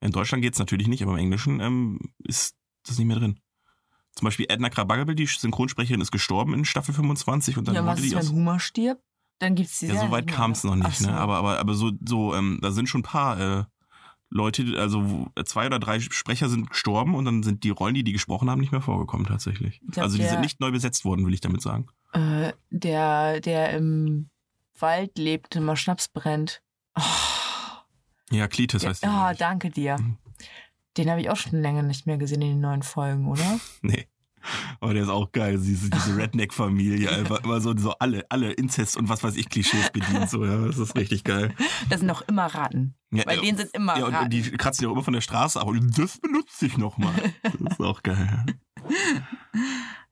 In Deutschland geht's natürlich nicht, aber im Englischen ähm, ist das nicht mehr drin. Zum Beispiel Edna Krabappel, die Synchronsprecherin, ist gestorben in Staffel 25 und dann ja, und was wurde ist, die wenn aus. Humor stirbt? Dann gibt's die Ja, so weit kam es noch oder? nicht, Ach so. ne? Aber, aber, aber so, so ähm, da sind schon ein paar äh, Leute, also zwei oder drei Sprecher sind gestorben und dann sind die Rollen, die die gesprochen haben, nicht mehr vorgekommen tatsächlich. Ich glaub, also die der- sind nicht neu besetzt worden, will ich damit sagen. Äh, der, der im Wald lebt und mal Schnaps brennt. Oh, Ja, Klitis der, heißt die. ah, ich. danke dir. Mhm. Den habe ich auch schon länger nicht mehr gesehen in den neuen Folgen, oder? Nee. Aber der ist auch geil, diese, diese Redneck-Familie, einfach immer so, so alle, alle Inzest und was weiß ich, Klischees bedient, so, ja, das ist richtig geil. Das sind doch immer Ratten. Ja, Bei ja, denen sind immer ja, und, Ratten. und die kratzen ja auch immer von der Straße ab und das benutze ich nochmal. Das ist auch geil.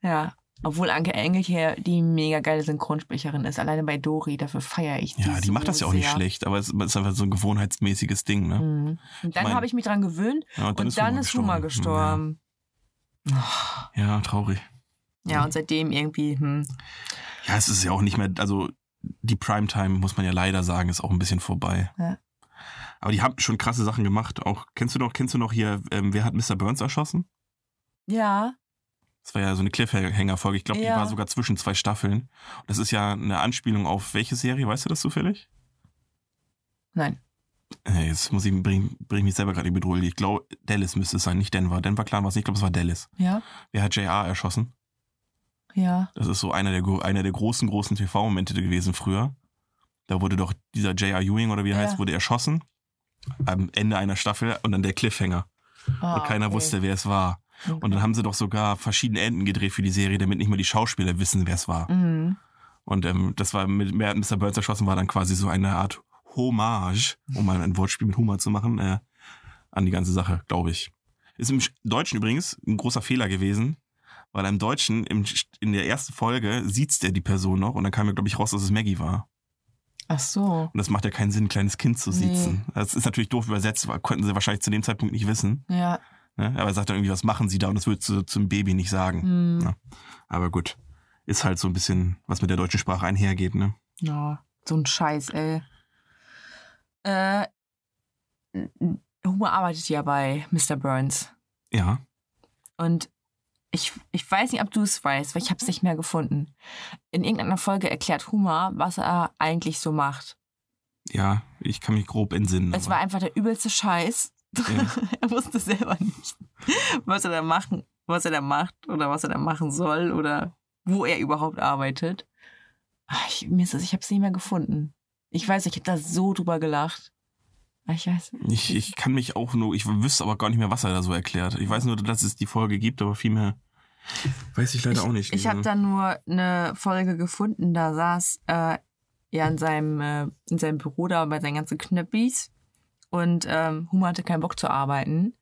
Ja. Obwohl Anke Engelke hier die mega geile Synchronsprecherin ist. Alleine bei Dori, dafür feiere ich die Ja, die so macht das ja auch nicht sehr. schlecht, aber es ist einfach so ein gewohnheitsmäßiges Ding, ne? Mhm. Und dann mein- habe ich mich dran gewöhnt Ja, und dann ist Hummer gestorben. Ja, ja, traurig. Ja, und seitdem irgendwie, hm. Ja, es ist ja auch nicht mehr, also die Primetime, muss man ja leider sagen, ist auch ein bisschen vorbei. Ja. Aber die haben schon krasse Sachen gemacht. Auch, kennst du noch, kennst du noch hier, ähm, wer hat Mr. Burns erschossen? Ja, Das war ja so eine Cliffhanger-Folge. Ich glaube, Ja. die war sogar zwischen zwei Staffeln. Und das ist ja eine Anspielung auf welche Serie? Weißt du das zufällig? nein. Jetzt muss ich, bring, bring ich mich selber gerade in Bedrohung. Ich glaube, Dallas müsste es sein, nicht Denver. Denver Clan war es nicht. Ich glaube, es war Dallas. Ja, Wer hat JR erschossen? ja. Das ist so einer der, einer der großen, großen TV-Momente gewesen früher. Da wurde doch dieser J.R. Ewing oder wie er Ja. heißt, wurde erschossen. Am Ende einer Staffel und dann der Cliffhanger. Ah, und keiner okay. wusste, wer es war. Okay. Und dann haben sie doch sogar verschiedene Enden gedreht für die Serie, damit nicht mal die Schauspieler wissen, wer es war. Mhm. Und ähm, das war mit Mr. Burns erschossen, war dann quasi so eine Art Hommage, um mal ein Wortspiel mit Humor zu machen, äh, an die ganze Sache, glaube ich. Ist im Sch- Deutschen übrigens ein großer Fehler gewesen, weil im Deutschen im, in der ersten Folge sieht's der die Person noch und dann kam mir, glaube ich, raus, dass es Maggie war. Ach so. Und das macht ja keinen Sinn, ein kleines Kind zu Nee. siezen. Das ist natürlich doof übersetzt, konnten sie wahrscheinlich zu dem Zeitpunkt nicht wissen. Ja. Ne? Aber er sagt dann irgendwie, was machen sie da? Und das würdest du zum Baby nicht sagen. Hm. Ja. Aber gut. Ist halt so ein bisschen, was mit der deutschen Sprache einhergeht, ne? Ja, so ein Scheiß, ey. Äh, Humor arbeitet ja bei Mr. Burns. Ja. Und ich, ich weiß nicht, ob du es weißt, weil ich habe es nicht mehr gefunden. In irgendeiner Folge erklärt Humor, was er eigentlich so macht. Ja, ich kann mich grob entsinnen. Es aber- war einfach der übelste Scheiß. Ja. er wusste selber nicht, was er da machen, was er da macht oder was er da machen soll oder wo er überhaupt arbeitet. Ach, ich, mir ist das, ich habe es nicht mehr gefunden. Ich weiß, ich habe da so drüber gelacht. Ah, Ich weiß. ich, ich kann mich auch nur, ich wüsste aber gar nicht mehr, was er da so erklärt. Ich weiß nur, dass es die Folge gibt, aber viel mehr weiß ich leider ich, auch nicht. Ich habe da nur eine Folge gefunden, da saß äh, er in seinem, äh, in seinem Büro da bei seinen ganzen Knöppis und ähm, Huma hatte keinen Bock zu arbeiten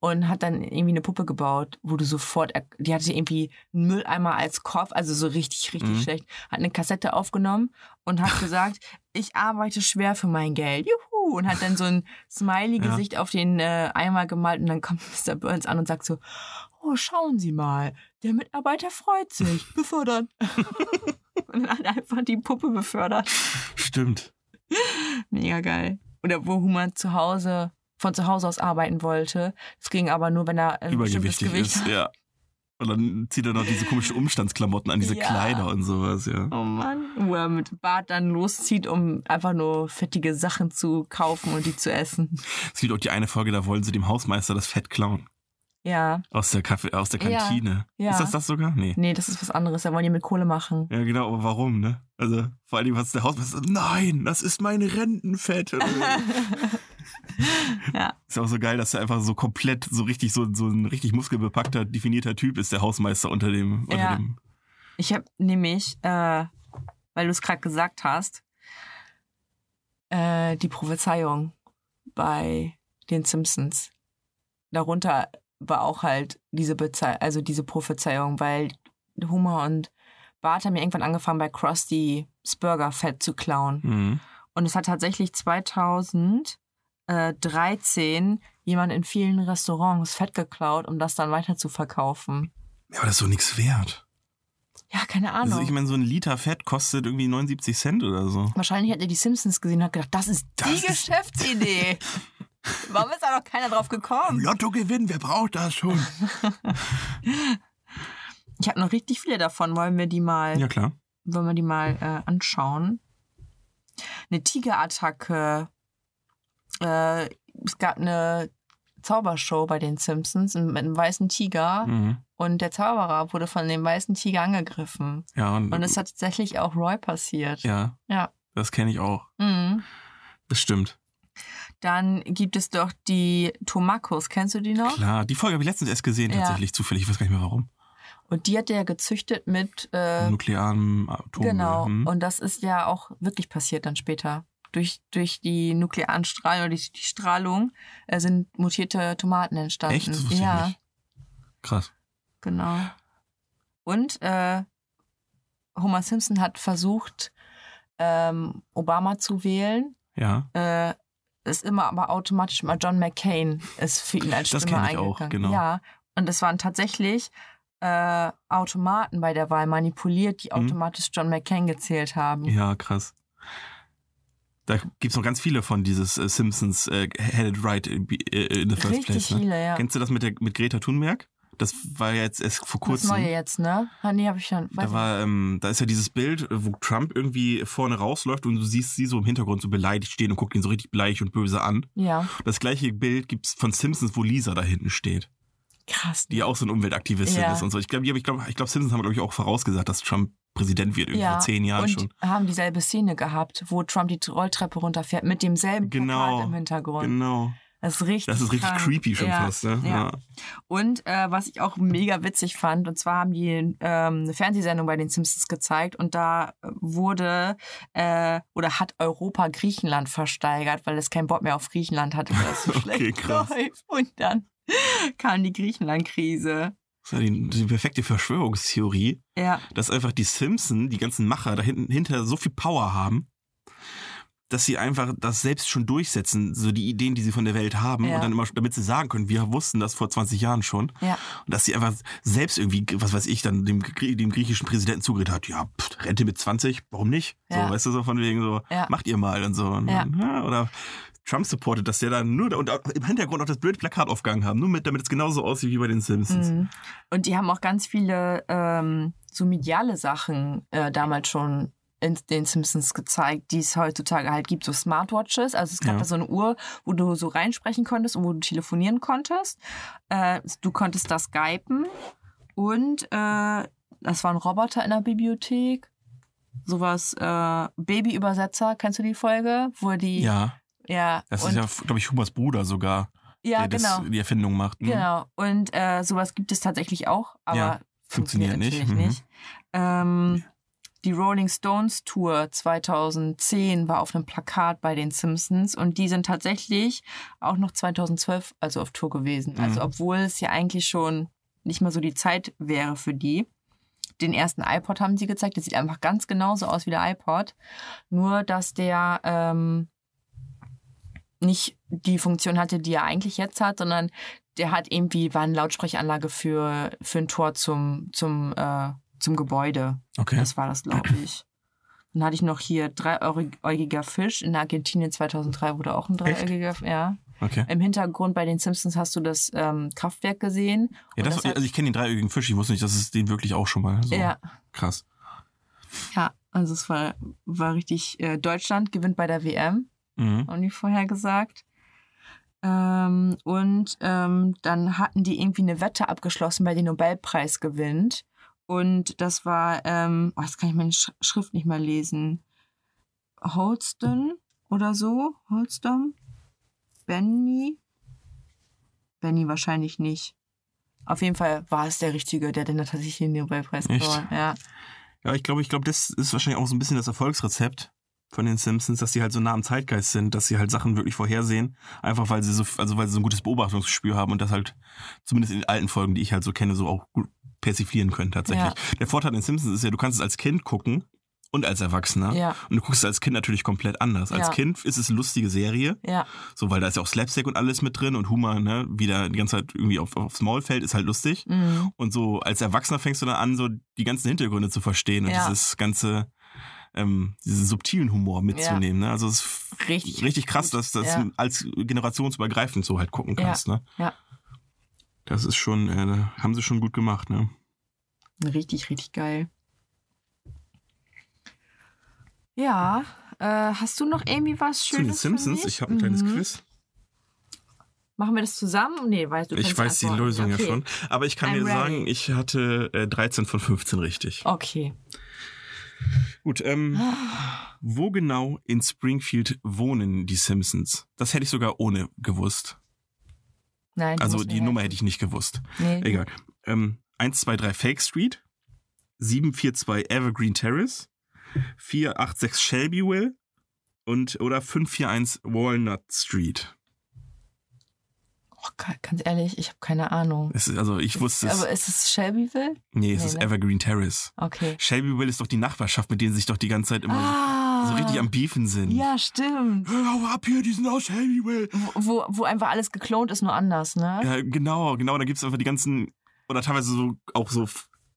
und hat dann irgendwie eine Puppe gebaut, wo du sofort, die hatte irgendwie einen Mülleimer als Kopf, also so richtig, richtig Mhm. schlecht, hat eine Kassette aufgenommen und hat gesagt, ich arbeite schwer für mein Geld, juhu, und hat dann so ein Smiley-Gesicht auf den äh, Eimer gemalt und dann kommt Mr. Burns an und sagt so, oh, schauen Sie mal, der Mitarbeiter freut sich, befördern. und dann hat einfach die Puppe befördert. Stimmt. Mega geil. Oder wo Human zu Hause, von zu Hause aus arbeiten wollte. Das ging aber nur, wenn er ein bestimmtes Übergewichtig Gewicht ist, ja. Und dann zieht er noch diese komischen Umstandsklamotten an, diese Ja. Kleider und sowas, ja. Oh Mann. Wo er mit Bart dann loszieht, um einfach nur fettige Sachen zu kaufen und die zu essen. Es gibt auch die eine Folge, da wollen sie dem Hausmeister das Fett klauen. Ja. Aus der, Kaffee, aus der Ja, Kantine. ja. Ist das das sogar? Nee. Nee, das ist was anderes. Da wollen die mit Kohle machen. Ja, genau, aber warum, ne? Also, vor allem, was der Hausmeister sagt, nein, das ist mein Rentenfett. Ja. Ist auch so geil, dass er einfach so komplett, so richtig, so, so ein richtig muskelbepackter, definierter Typ ist, der Hausmeister unter dem, unter Ja. dem. Ich habe nämlich, äh, weil du es gerade gesagt hast, äh, die Prophezeiung bei den Simpsons. Darunter war auch halt diese Bezei also diese Prophezeiung, weil Homer und Bart haben ja irgendwann angefangen, bei Krusty das Burgerfett zu klauen. Mhm. Und es hat tatsächlich 2000 äh, 13 jemand in vielen Restaurants Fett geklaut, um das dann weiter zu verkaufen. Ja, aber das ist doch nichts wert. Ja, keine Ahnung. Also ich meine, so ein Liter Fett kostet irgendwie 79 Cent oder so. Wahrscheinlich hat er die Simpsons gesehen und hat gedacht, das ist die Das ist- Geschäftsidee. Warum ist da noch keiner drauf gekommen? Lotto gewinnen, wer braucht das schon? Ich habe noch richtig viele davon. Wollen wir die mal, ja, klar. wollen wir die mal äh, anschauen? Eine Tigerattacke. Äh, es gab eine Zaubershow bei den Simpsons mit einem weißen Tiger Mhm. und der Zauberer wurde von dem weißen Tiger angegriffen. Ja, und, Und es hat tatsächlich auch Roy passiert. ja, Ja. das kenne ich auch. Mhm. Das stimmt. Dann gibt es doch die Tomakos. Kennst du die noch? Klar, die Folge habe ich letztens erst gesehen, Ja. tatsächlich zufällig. Ich weiß gar nicht mehr warum. Und die hat er gezüchtet mit. Äh, Nuklearen Atom. genau. Hm. Und das ist ja auch wirklich passiert dann später. Durch, durch die nuklearen Strahlen oder die, die Strahlung äh, sind mutierte Tomaten entstanden. Echt? Das wusste ich ja, nicht. Krass. genau. Und äh, Homer Simpson hat versucht, ähm, Obama zu wählen. Ja, Äh, ist immer aber automatisch mal John McCain ist für ihn als Das Stimme kenn ich auch, eingegangen. genau. Ja, und es waren tatsächlich äh, Automaten bei der Wahl manipuliert, die Mhm. automatisch John McCain gezählt haben. ja, krass. Da gibt's noch ganz viele von dieses äh, Simpsons äh, Had it right in, äh, in the first Richtig place. Ne? viele, ja. Kennst du das mit, der, mit Greta Thunberg? Das war ja jetzt erst vor Das kurzem. Neue jetzt, ne? Ah, nee, hab ich schon. Da war, ähm, da ist ja dieses Bild, äh, wo Trump irgendwie vorne rausläuft und du siehst sie so im Hintergrund so beleidigt stehen und guckt ihn so richtig bleich und böse an. ja, Das gleiche Bild gibt's von Simpsons, wo Lisa da hinten steht, krass. die auch so eine Umweltaktivistin Ja. ist und so. Ich glaube, ich glaube, ich glaub, Simpsons haben glaube ich auch vorausgesagt, dass Trump Präsident wird irgendwie ja, vor zehn Jahren und schon. haben dieselbe Szene gehabt, wo Trump die Rolltreppe runterfährt mit demselben Genau, Plakat im Hintergrund. Genau. Das ist richtig Das ist richtig krank. creepy schon ja, fast, ne? Ja. Und äh, was ich auch mega witzig fand, und zwar haben die ähm, eine Fernsehsendung bei den Simpsons gezeigt und da wurde äh, oder hat Europa Griechenland versteigert, weil es keinen Bock mehr auf Griechenland hatte, weil es so Okay, schlecht krass. läuft. Und dann kam die Griechenland-Krise. Das ist ja die, die perfekte Verschwörungstheorie, Ja, dass einfach die Simpsons, die ganzen Macher da hinten hinter so viel Power haben, dass sie einfach das selbst schon durchsetzen, so die Ideen, die sie von der Welt haben Ja. und dann immer, damit sie sagen können, wir wussten das vor 20 Jahren schon ja, und dass sie einfach selbst irgendwie, was weiß ich, dann dem, dem griechischen Präsidenten zugeredet hat, ja, pff, Rente mit 20, warum nicht? So, weißt du, so von wegen so, macht ihr mal und so. Und, oder Trump supportet, dass der dann nur, und im Hintergrund auch das blöde Plakat aufgegangen haben, nur mit, damit es genauso aussieht wie bei den Simpsons. Mhm. Und die haben auch ganz viele ähm, so mediale Sachen äh, damals schon in den Simpsons gezeigt, die es heutzutage halt gibt, so Smartwatches. Also es gab Ja. da so eine Uhr, wo du so reinsprechen konntest und wo du telefonieren konntest. Äh, du konntest da skypen und äh, das war ein Roboter in der Bibliothek. Sowas, äh, Babyübersetzer, kennst du die Folge? Wo die, Ja, ja, das ist ja, glaube ich, Humers Bruder sogar, ja, der genau. das, die Erfindung macht. ne? Genau. Und äh, sowas gibt es tatsächlich auch, aber Ja, funktioniert nicht. natürlich Mhm. nicht. Ähm, die Rolling Stones Tour 2010 war auf einem Plakat bei den Simpsons und die sind tatsächlich auch noch 2012 also auf Tour gewesen. Mhm. Also obwohl es ja eigentlich schon nicht mehr so die Zeit wäre für die. Den ersten iPod haben sie gezeigt. Der sieht einfach ganz genauso aus wie der iPod. Nur, dass der ähm, nicht die Funktion hatte, die er eigentlich jetzt hat, sondern der hat irgendwie, war eine Lautsprecheranlage für, für ein Tor zum, zum, äh, zum Gebäude. Okay. Das war das, glaube ich. Dann hatte ich noch hier dreiäugiger Fisch. In Argentinien 2003 wurde auch ein dreiäugiger Fisch. Ja. Okay. Im Hintergrund bei den Simpsons hast du das ähm, Kraftwerk gesehen. Ja, das, das also ich kenne den dreiögigen Fisch, ich wusste nicht, dass es den wirklich auch schon mal so Ja, krass. ja, also es war, war richtig, äh, Deutschland gewinnt bei der WM, Mhm. haben die vorher gesagt. Ähm, und ähm, dann hatten die irgendwie eine Wette abgeschlossen, wer den Nobelpreis gewinnt. Und das war, ähm, oh, jetzt kann ich meine Sch Schrift nicht mehr lesen. Holston oder so? Holston? Benny? Benny wahrscheinlich nicht. Auf jeden Fall war es der Richtige, der dann tatsächlich den Nobelpreis gewonnen Ja. Ja, ich glaube, ich glaube, das ist wahrscheinlich auch so ein bisschen das Erfolgsrezept von den Simpsons, dass sie halt so nah am Zeitgeist sind, dass sie halt Sachen wirklich vorhersehen, einfach weil sie so, also weil sie so ein gutes Beobachtungsgespür haben und das halt zumindest in den alten Folgen, die ich halt so kenne, so auch gut persiflieren können tatsächlich. Der Vorteil an den Simpsons ist ja, du kannst es als Kind gucken und als Erwachsener. Ja. Und du guckst es als Kind natürlich komplett anders. Als Ja. Kind ist es eine lustige Serie, Ja, so weil da ist ja auch Slapstick und alles mit drin und Humor, ne, wie der die ganze Zeit irgendwie auf, aufs Maul fällt, ist halt lustig. mhm. Und so als Erwachsener fängst du dann an, so die ganzen Hintergründe zu verstehen und Ja. dieses ganze, ähm, diesen subtilen Humor mitzunehmen. Ne? Also es ist richtig. richtig krass, dass du das Ja. als generationsübergreifend so halt gucken Ja. kannst. Ne? Ja. Das ist schon, äh, haben sie schon gut gemacht. Ne? Richtig, richtig geil. Ja, äh, hast du noch irgendwie was Zu den Schönes? Simpsons, ich habe ein kleines Mhm. Quiz. Machen wir das zusammen? Nee, weißt du. ich weiß die. Lösung okay. ja schon. Aber ich kann I'm dir sagen, ready. ich hatte äh, 13 von 15 richtig. Okay. Gut, ähm, wo genau in Springfield wohnen die Simpsons? Das hätte ich sogar ohne gewusst. Nein. Also die Nummer hätte ich nicht gewusst. Nee. Egal. Ähm, 123 Fake Street, 742 Evergreen Terrace, 486 Shelbyville und oder 541 Walnut Street. Oh, ganz ehrlich, ich habe keine Ahnung. Es ist, also ich wusste es. Aber ist es Shelbyville? nee, es nee, ist ne? Evergreen Terrace. Okay. Shelbyville ist doch die Nachbarschaft, mit denen sie sich doch die ganze Zeit immer Ah. so richtig am Beefen sind. Ja, stimmt. Hör ab hier, die sind aus Shelbyville. Wo, wo einfach alles geklont ist, nur anders, ne? Ja, genau, genau. Da gibt's einfach die ganzen, oder teilweise so auch so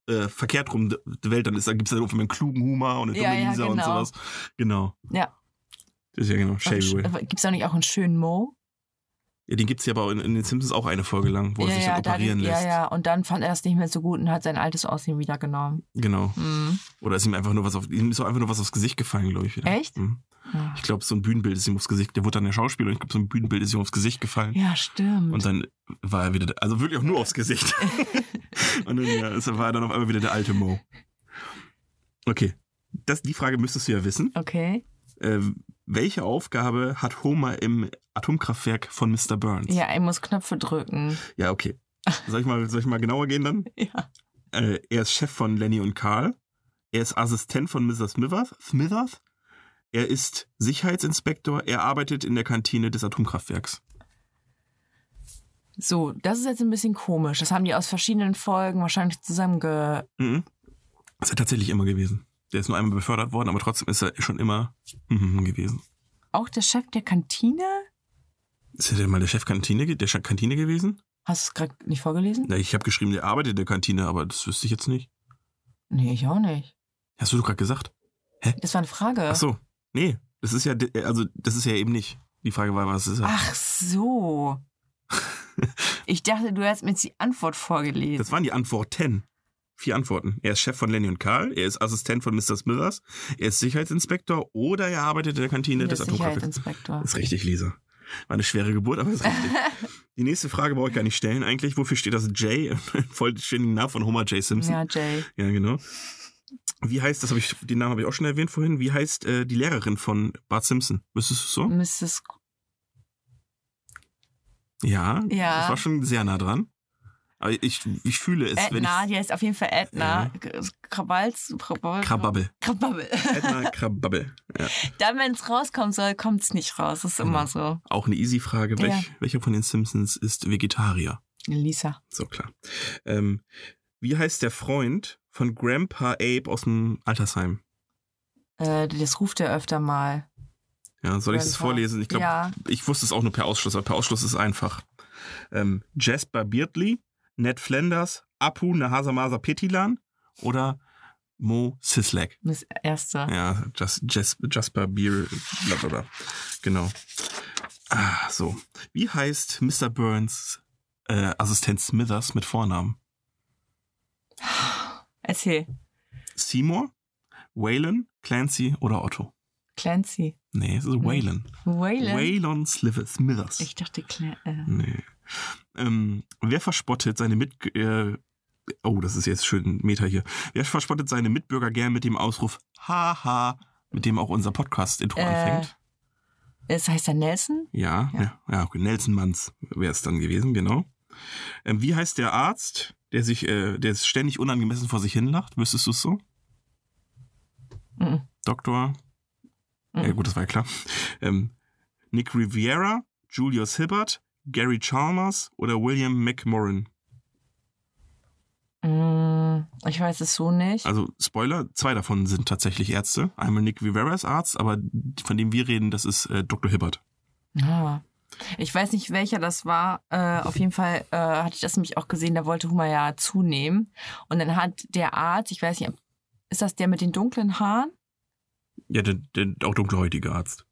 äh, verkehrt rum die Welt dann ist. Da gibt's dann auch einen klugen Humor und eine Ja, dumme ja, Lisa und genau. sowas. Genau. Ja. Das ist ja genau, Shelbyville. Gibt es da nicht auch einen schönen Mo? Ja, den gibt's ja aber in, in den Simpsons auch eine Folge lang, wo er ja, sich ja, dann operieren ja, lässt. ja. Und dann fand er es nicht mehr so gut und hat sein altes Aussehen wieder genommen. Genau. Mhm. Oder ist ihm einfach nur was auf, ihm ist einfach nur was aufs Gesicht gefallen, glaube ich. Wieder. Echt? Mhm. Ja. Ich glaube, so ein Bühnenbild ist ihm aufs Gesicht. Der wurde dann der Schauspieler und ich glaube, so ein Bühnenbild ist ihm aufs Gesicht gefallen. Ja, stimmt. Und dann war er wieder, der- also wirklich auch nur aufs Gesicht. und dann ja, war er dann auf einmal wieder der alte Mo. Okay. Das, die Frage müsstest du ja wissen. okay. Äh, welche Aufgabe hat Homer im Atomkraftwerk von Mr. Burns? Ja, ich muss Knöpfe drücken. Ja, okay. Soll ich mal, soll ich mal genauer gehen dann? Ja. Äh, er ist Chef von Lenny und Carl. Er ist Assistent von Mr. Smithers. Smithers. Er ist Sicherheitsinspektor. Er arbeitet in der Kantine des Atomkraftwerks. So, das ist jetzt ein bisschen komisch. Das haben die aus verschiedenen Folgen wahrscheinlich zusammenge... Mhm. Das ist er tatsächlich immer gewesen. Der ist nur einmal befördert worden, aber trotzdem ist er schon immer mhm gewesen. Auch der Chef der Kantine? Ist er denn mal der Chef Kantine, der Chef Kantine gewesen? Hast du es gerade nicht vorgelesen? Na, ich habe geschrieben, der arbeitet in der Kantine, aber das wüsste ich jetzt nicht. Nee, ich auch nicht. Hast du doch gerade gesagt? Das war eine Frage. Ach so. Nee, das ist ja, also das ist ja eben nicht. Die Frage war, was ist er? Ach so. Ich dachte, du hast mir jetzt die Antwort vorgelesen. Das waren die Antworten. Vier Antworten. Er ist Chef von Lenny und Carl, er ist Assistent von Mr. Smithers, er ist Sicherheitsinspektor oder er arbeitet in der Kantine der des Atomkraftwerks. Sicherheitsinspektor. Das ist richtig, Lisa. War eine schwere Geburt, aber ist richtig. die nächste Frage brauche ich gar nicht stellen eigentlich. Wofür steht das J im vollständigen Namen von Homer J. Simpson? Ja, Jay. Ja, genau. Wie heißt, das habe ich, den Namen habe ich auch schon erwähnt vorhin, wie heißt äh, die Lehrerin von Bart Simpson? Wüsstest du es so? Mrs. Ja, Ja. das war schon sehr nah dran. Aber ich, ich fühle es, wenn Edna, die heißt auf jeden Fall Edna. Ja. Krabals. Krabal, Krababbel. Krababbel. Edna Krababbel. Ja. Dann, wenn es rauskommen soll, kommt es nicht raus. Das ist immer so. Auch eine easy Frage. Welch, Ja. Welcher von den Simpsons ist Vegetarier? Lisa. So klar. Ähm, wie heißt der Freund von Grandpa Abe aus dem Altersheim? Äh, das ruft er öfter mal. Ja, soll ich es vorlesen? Ich glaube, Ja. ich wusste es auch nur per Ausschluss, aber per Ausschluss ist einfach. Ähm, Jasper Beardley, Ned Flanders, Apu Nahasamasa Petilan oder Mo Sislak. Das erste. Ja, Jas, Jas, Jasper Beer, bla bla bla. Genau. Ah, so. Wie heißt Mr. Burns äh, Assistent Smithers mit Vornamen? Erzähl. Seymour, Waylon, Clancy oder Otto? Clancy. Nee, es ist Waylon. Waylon. Waylon Smithers. Ich dachte, Clan äh. Nee. Ähm, wer verspottet seine Mit... Äh, oh, das ist jetzt schön Meter hier. Wer verspottet seine Mitbürger gern mit dem Ausruf Haha, mit dem auch unser Podcast-Intro Äh, anfängt? Es heißt er Nelson? Ja, Ja. ja, ja, okay. Nelson Manns wäre es dann gewesen, genau. Ähm, wie heißt der Arzt, der sich, äh, der ständig unangemessen vor sich hinlacht? Wüsstest du es so? Mhm. Doktor? Ja Mhm. gut, das war ja klar. Ähm, Nick Riviera, Julius Hibbert, Gary Chalmers oder William McMorrin? Mm, Ich weiß es so nicht. Also Spoiler, zwei davon sind tatsächlich Ärzte. Einmal Nick Rivera ist Arzt, aber von dem wir reden, das ist äh, Dr. Hibbert. Ah. Ich weiß nicht, welcher das war. Äh, auf jeden Fall äh, hatte ich das nämlich auch gesehen, da wollte Huma ja zunehmen. Und dann hat der Arzt, ich weiß nicht, ist das der mit den dunklen Haaren? Ja, der, der auch dunkelhäutige Arzt.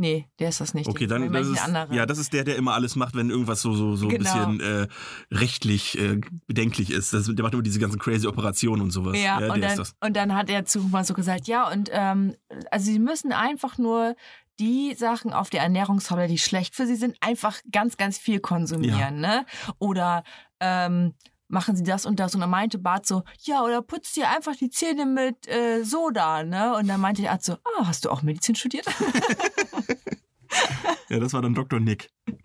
Nee, der ist das nicht. Okay, Den- dann das ist, anderen. ja, das ist der, der immer alles macht, wenn irgendwas so so so ein Genau. bisschen äh, rechtlich äh, bedenklich ist. Das, der macht immer diese ganzen crazy Operationen und sowas. Ja, der und, dann, und dann hat er zu so gesagt, ja, und ähm, also sie müssen einfach nur die Sachen auf der Ernährungstabelle, die schlecht für sie sind, einfach ganz, ganz viel konsumieren, ne? Oder ähm, machen sie das und das. Und dann meinte Bart so, ja, oder putzt dir einfach die Zähne mit äh, Soda, ne? Und dann meinte der Arzt so, ah, hast du auch Medizin studiert? Ja, das war dann Dr. Nick.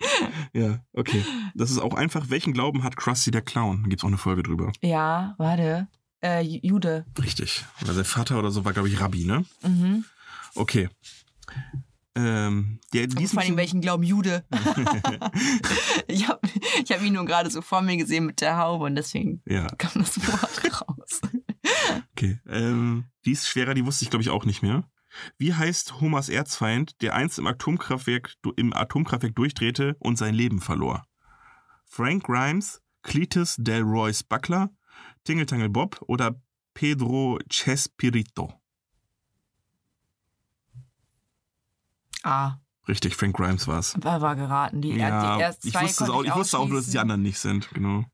Ja, okay. Das ist auch einfach, welchen Glauben hat Krusty der Clown? Da gibt's auch eine Folge drüber. ja, warte. Äh, Jude. Richtig. Weil sein Vater oder so war, glaube ich, Rabbi, ne? Mhm. Okay. Ähm, der vor allem welchen Glauben Jude. ich habe ich hab ihn nur gerade so vor mir gesehen mit der Haube und deswegen Ja, kam das Wort raus. okay. Ähm, die ist schwerer, die wusste ich, glaube ich, auch nicht mehr. Wie heißt Homers Erzfeind, der einst im Atomkraftwerk, im Atomkraftwerk durchdrehte und sein Leben verlor? Frank Grimes, Cletus Delroyce Buckler, Tingle Tangle Bob oder Pedro Chespirito? Ah, Richtig, Frank Grimes war, war geraten. Die, Ja, die erst ich zwei wusste, es konnte auch, ich wusste auch nur, dass es die anderen nicht sind, genau.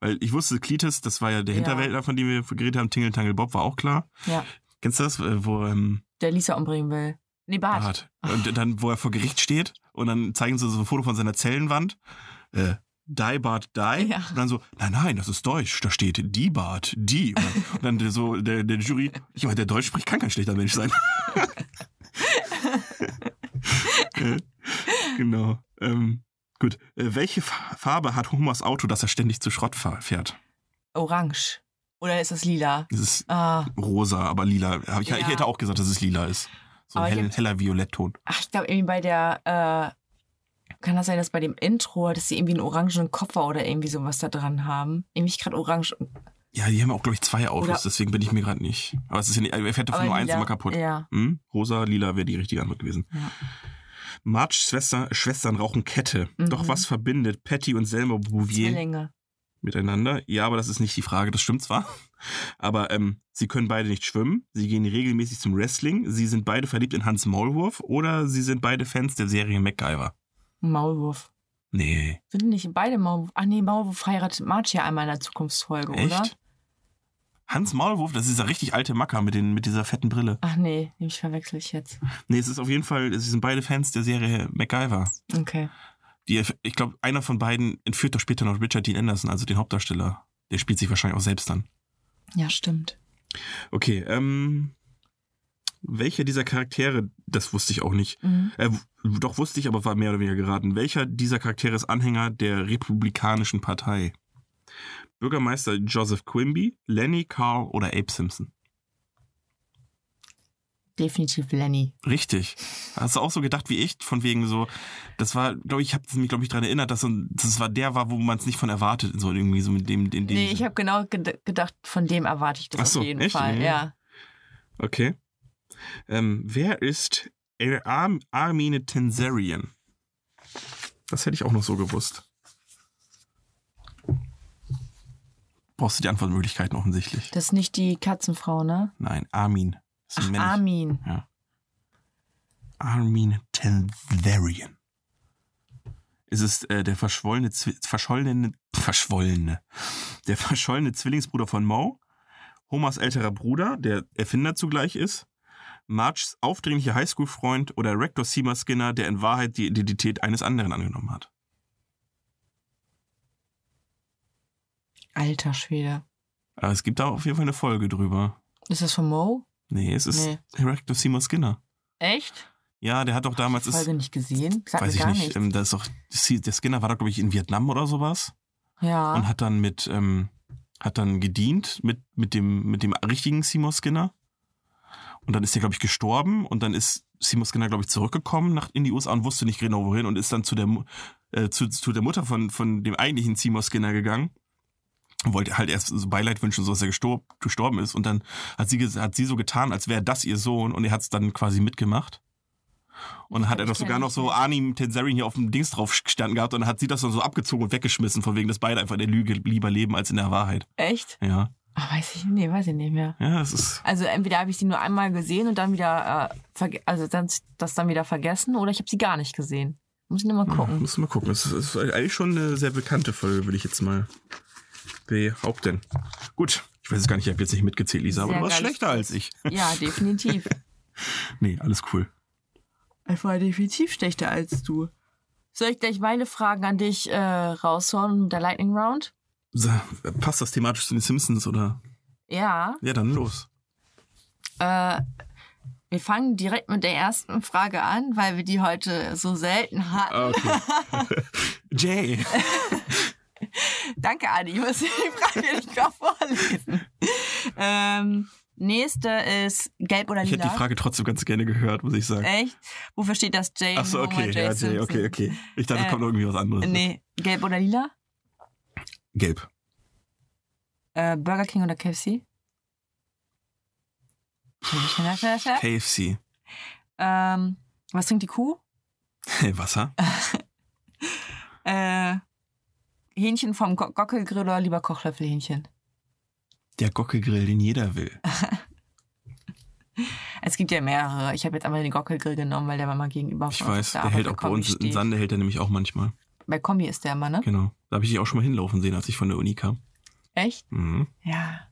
Weil ich wusste, Cletus, das war ja der Ja. Hinterwäldler, von dem wir geredet haben, Tingle Tangle Bob war auch klar. Ja, Kennst du das, äh, wo ähm, der Lisa umbringen will. Nee, Bart. Bart. Und dann, wo er vor Gericht steht und dann zeigen sie so ein Foto von seiner Zellenwand. Äh, die Bart die. Ja. Und dann so, nein, nein, das ist Deutsch. Da steht die Bart, die. Und dann, und dann so der, der Jury, ich meine, der Deutsch spricht, kann kein schlechter Mensch sein. genau. Ähm, gut. Äh, welche Fa- Farbe hat Homers Auto, das er ständig zu Schrott fährt? Orange. Oder ist das lila? Es ist Ah, rosa, aber lila. Ich, Ja. ich hätte auch gesagt, dass es lila ist. So Aber ein hell, hab- heller Violettton. ach, ich glaube irgendwie bei der, äh, kann das sein, dass bei dem Intro, dass sie irgendwie einen orangenen Koffer oder irgendwie sowas da dran haben? Irgendwie gerade orange. Ja, die haben auch, glaube ich, zwei Autos, Oder- deswegen bin ich mir gerade nicht. Aber es ist ja nicht, er fährt davon nur eins lila. immer kaputt. Ja. Hm? Rosa, lila wäre die richtige Antwort gewesen. Ja. Marge Schwester, Schwestern rauchen Kette. Mhm. Doch was verbindet Patty und Selma Bouvier Zwillinge. miteinander? Ja, aber das ist nicht die Frage, das stimmt zwar. Aber ähm, sie können beide nicht schwimmen, sie gehen regelmäßig zum Wrestling, sie sind beide verliebt in Hans Maulwurf oder sie sind beide Fans der Serie MacGyver. Maulwurf. Nee, Sind nicht beide Maulwurf? Ach nee, Maulwurf heiratet Marge ja einmal in der Zukunftsfolge, oder? Hans Maulwurf, das ist dieser richtig alte Macker mit, den, mit dieser fetten Brille. Ach nee, nämlich verwechsel ich jetzt. Nee, es ist auf jeden Fall, sie sind beide Fans der Serie MacGyver. Okay. Die, ich glaube, einer von beiden entführt doch später noch Richard Dean Anderson, also den Hauptdarsteller. Der spielt sich wahrscheinlich auch selbst dann. Ja, stimmt. Okay, ähm. Welcher dieser Charaktere, das wusste ich auch nicht. Mhm. Äh, doch wusste ich, aber war mehr oder weniger geraten. Welcher dieser Charaktere ist Anhänger der Republikanischen Partei? Bürgermeister Joseph Quimby, Lenny, Carl oder Abe Simpson? Definitiv Lenny. Richtig. Hast du auch so gedacht wie ich? Von wegen so, das war, glaube ich, ich habe mich, glaube ich, daran erinnert, dass das war der war, wo man es nicht von erwartet, so irgendwie so mit dem, in dem. Nee, ich habe genau ged gedacht, von dem erwarte ich das Ach so, auf jeden echt? Fall. Mhm. Ja. Okay. Ähm, wer ist Ar Armine Tensarian? Das hätte ich auch noch so gewusst. Brauchst du die Antwortmöglichkeiten offensichtlich? Das ist nicht die Katzenfrau, ne? Nein, Armin. Das ist Ach. Armin. Armin Tensarian. Es ist äh, der verschwollene, verschollene, verschwollene, der verschollene Zwillingsbruder von Mo, Homers älterer Bruder, der Erfinder zugleich ist, Marges aufdringlicher Highschool-Freund oder Rector Seymour Skinner, der in Wahrheit die Identität eines anderen angenommen hat. Alter Schwede. Aber es gibt da auf jeden Fall eine Folge drüber. Ist das von Mo? Nee, es ist Nee. Rector Seymour Skinner. Echt? Ja, der hat doch damals... Die ist, Folge nicht gesehen? Sagt weiß ich nicht, ähm, da ist doch... Der Skinner war doch, glaube ich, in Vietnam oder sowas. ja. und hat dann mit ähm, hat dann gedient mit mit dem mit dem richtigen Seymour Skinner und dann ist er glaube ich gestorben und dann ist Seymour Skinner glaube ich zurückgekommen nach in die USA und wusste nicht genau wohin und ist dann zu der äh, zu, zu der Mutter von von dem eigentlichen Seymour Skinner gegangen wollte halt erst so Beileid wünschen, so dass er gestorben, gestorben ist. Und dann hat sie, hat sie so getan, als wäre das ihr Sohn und er hat es dann quasi mitgemacht. Und dann hat er doch sogar noch das so. Arnim Tenzeri hier auf dem Dings drauf gestanden gehabt und dann hat sie das dann so abgezogen und weggeschmissen, von wegen, dass beide einfach in der Lüge lieber leben als in der Wahrheit. Echt? Ja. Ach, weiß ich, nee, weiß ich nicht mehr. Ja, es ist. Also entweder habe ich sie nur einmal gesehen und dann wieder, äh, also dann, das dann wieder vergessen oder ich habe sie gar nicht gesehen. Muss ich nur mal Ja, gucken. müssen wir mal gucken. Es ist eigentlich schon eine sehr bekannte Folge, würde ich jetzt mal behaupten. Gut, ich weiß es gar nicht, ich habe jetzt nicht mitgezählt, Lisa, aber Sehr du warst schlechter als ich. Ja, definitiv. Nee, alles cool. Ich war definitiv schlechter als du. Soll ich gleich meine Fragen an dich äh, raushauen mit der Lightning Round? So, passt das thematisch zu den Simpsons oder? Ja. Ja, dann los. Äh, wir fangen direkt mit der ersten Frage an, weil wir die heute so selten hatten. Ah, Okay. Jay. Danke, Adi. Ich muss die Frage nicht mehr vorlesen. Ähm, nächste ist gelb oder Ich lila. hätte die Frage trotzdem ganz gerne gehört, muss ich sagen. Echt? Wofür steht das J? Ach so, Homer okay, J. ja, Simpson? okay, okay. Ich dachte, es Äh, kommt noch irgendwie was anderes. Nee, gelb oder lila? Gelb. Äh, Burger King oder KFC? KFC. Ähm, was trinkt die Kuh? Wasser. Äh, Hähnchen vom Go Gockelgrill oder lieber Kochlöffelhähnchen? Der Gockelgrill, den jeder will. Es gibt ja mehrere. Ich habe jetzt einmal den Gockelgrill genommen, weil der war mal gegenüber Ich weiß, der Arbeit hält auch bei uns in steht. Sande, hält er nämlich auch manchmal. Bei Kombi ist der immer, ne? Genau. Da habe ich dich auch schon mal hinlaufen sehen, als ich von der Uni kam. Echt? Mhm. Ja.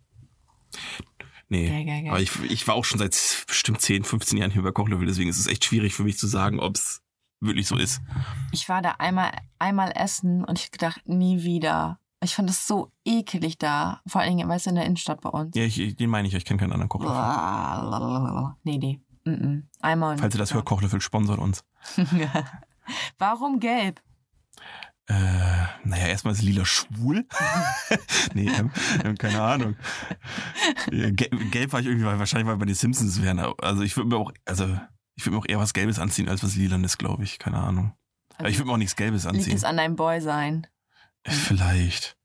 Nee. Geil, geil, geil. Aber ich, ich war auch schon seit bestimmt 10, 15 Jahren hier bei Kochlöffel, deswegen ist es echt schwierig für mich zu sagen, ob es wirklich so ist. Ich war da einmal, einmal essen und ich gedacht, nie wieder. Ich fand das so ekelig da. Vor allen Dingen, weißt du, in der Innenstadt bei uns. Ja, ich, den meine ich, ich kenne keinen anderen Kochlöffel. Nee, nee. Mm -mm. Einmal. und- Falls ihr das hört, Kochlöffel sponsert uns. Warum gelb? Äh, naja, erstmal ist Lila schwul. nee, ähm, ähm, keine Ahnung. Ja, Gelb, gelb war ich irgendwie, wahrscheinlich, weil bei den Simpsons wären. Also ich würde mir auch, also ich würde mir auch eher was Gelbes anziehen, als was Lilanes, glaube ich. Keine Ahnung. Aber ich würde mir auch nichts Gelbes Liegt anziehen. es an deinem Boy sein? Vielleicht.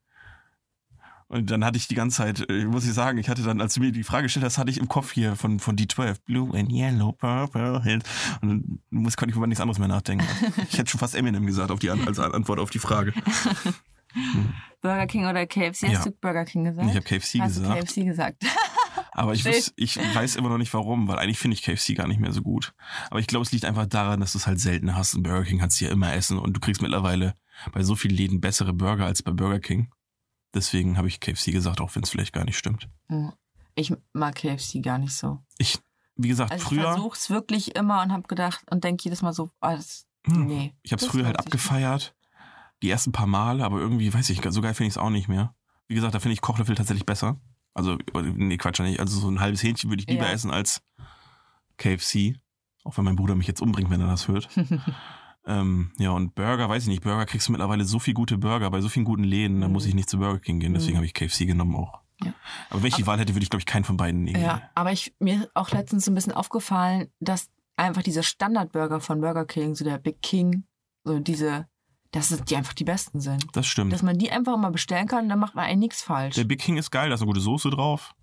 Und dann hatte ich die ganze Zeit, äh, muss ich sagen, ich hatte dann, als du mir die Frage gestellt hast, hatte ich im Kopf hier von, von D12, Blue and Yellow, Purple, and, und dann muss, konnte ich über nichts anderes mehr nachdenken. Ich hätte schon fast Eminem gesagt auf die, als Antwort auf die Frage. Burger King oder KFC? Hast Ja. du Burger King gesagt? Ich habe KFC Hast gesagt. KFC gesagt? Aber ich, wüs- ich weiß immer noch nicht warum, weil eigentlich finde ich KFC gar nicht mehr so gut. Aber ich glaube, es liegt einfach daran, dass du es halt selten hast. Und Burger King kannst du ja immer essen und du kriegst mittlerweile bei so vielen Läden bessere Burger als bei Burger King. Deswegen habe ich KFC gesagt, auch wenn es vielleicht gar nicht stimmt. Ich mag KFC gar nicht so. Ich, wie gesagt, Also ich früher, versuche es wirklich immer und habe gedacht und denke jedes Mal so, oh, das, Hm. nee. ich habe es früher halt abgefeiert. Die ersten paar Male, aber irgendwie, weiß ich, so geil finde ich es auch nicht mehr. Wie gesagt, da finde ich Kochlöffel tatsächlich besser. Also, nee, Quatsch, nicht. Also so ein halbes Hähnchen würde ich lieber Ja. essen als KFC. Auch wenn mein Bruder mich jetzt umbringt, wenn er das hört. Ähm, ja, und Burger, weiß ich nicht. Burger kriegst du mittlerweile so viel gute Burger bei so vielen guten Läden, da Mhm. muss ich nicht zu Burger King gehen. Deswegen Mhm. habe ich KFC genommen auch. Ja. Aber wenn ich die Wahl hätte, würde ich, glaube ich, keinen von beiden nehmen. ja, aber ich, mir ist auch letztens so ein bisschen aufgefallen, dass einfach diese Standardburger von Burger King, so der Big King, so diese, dass es die einfach die besten sind. Das stimmt. Dass man die einfach mal bestellen kann, dann macht man eigentlich nichts falsch. Der Big King ist geil, da ist eine gute Soße drauf.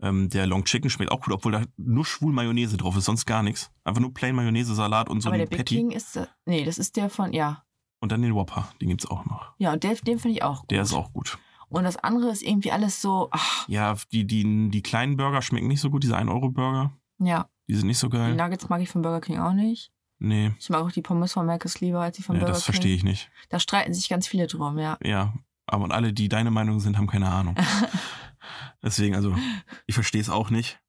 Ähm, der Long Chicken schmeckt auch gut, obwohl da nur schwul Mayonnaise drauf ist, sonst gar nichts. Einfach nur plain Mayonnaise, Salat und so aber ein der Big Patty. King ist, äh, nee, das ist der von, ja. Und dann den Whopper, den gibt's auch noch. Ja, und der, den finde ich auch gut. Der ist auch gut. Und das andere ist irgendwie alles so, ach, Ja, die, die, die kleinen Burger schmecken nicht so gut, diese 1-Euro-Burger. ja. Die sind nicht so Die geil. Nuggets mag ich von Burger King auch nicht. Nee, Ich mag auch die Pommes von Marcus lieber als die von ja, Burger das verstehe ich nicht. Da streiten sich ganz viele drum, ja. Ja, aber und alle, die deine Meinung sind, haben keine Ahnung. Deswegen, also, ich verstehe es auch nicht.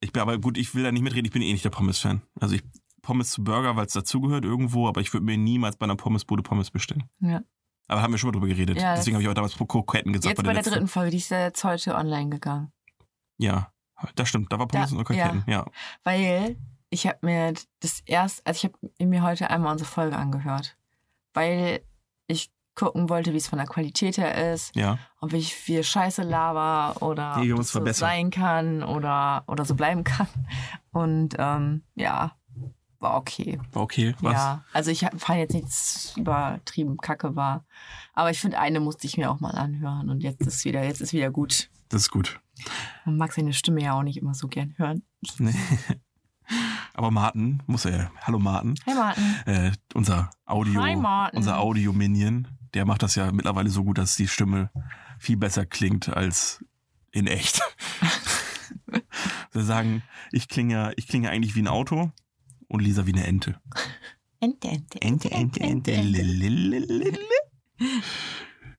Ich bin aber gut, ich will da nicht mitreden, ich bin eh nicht der Pommes-Fan. Also ich Pommes zu Burger, weil es dazugehört irgendwo, aber ich würde mir niemals bei einer Pommesbude Pommes bestellen. Ja. Aber haben wir schon mal drüber geredet. Ja, Deswegen habe ich auch damals pro Kroketten gesagt. Jetzt bei der letzten- dritten Folge, die ist ja jetzt heute online gegangen. Ja, das stimmt. Da war Pommes Da- und Kroketten. Ja. Weil ich habe mir das erst, also ich habe mir heute einmal unsere Folge angehört. Weil ich gucken wollte, wie es von der Qualität her ist, ja, ob ich viel Scheiße laber oder ob so sein kann oder, oder so bleiben kann. Und ähm, ja, war okay. War okay. Was? Ja, also ich fand jetzt nichts übertrieben kacke war. Aber ich finde, eine musste ich mir auch mal anhören und jetzt ist wieder, jetzt ist wieder gut. Das ist gut. Man mag seine Stimme ja auch nicht immer so gern hören. Nee. Aber Martin muss er. Hallo Martin. Hey Martin. Äh, unser Audio, Hi, Martin. unser Audio-Minion, der macht das ja mittlerweile so gut, dass die Stimme viel besser klingt als in echt. Wir sagen, ich klinge, ich klinge eigentlich wie ein Auto und Lisa wie eine Ente. Ente, Ente, Ente, Ente, Ente. Lililililil.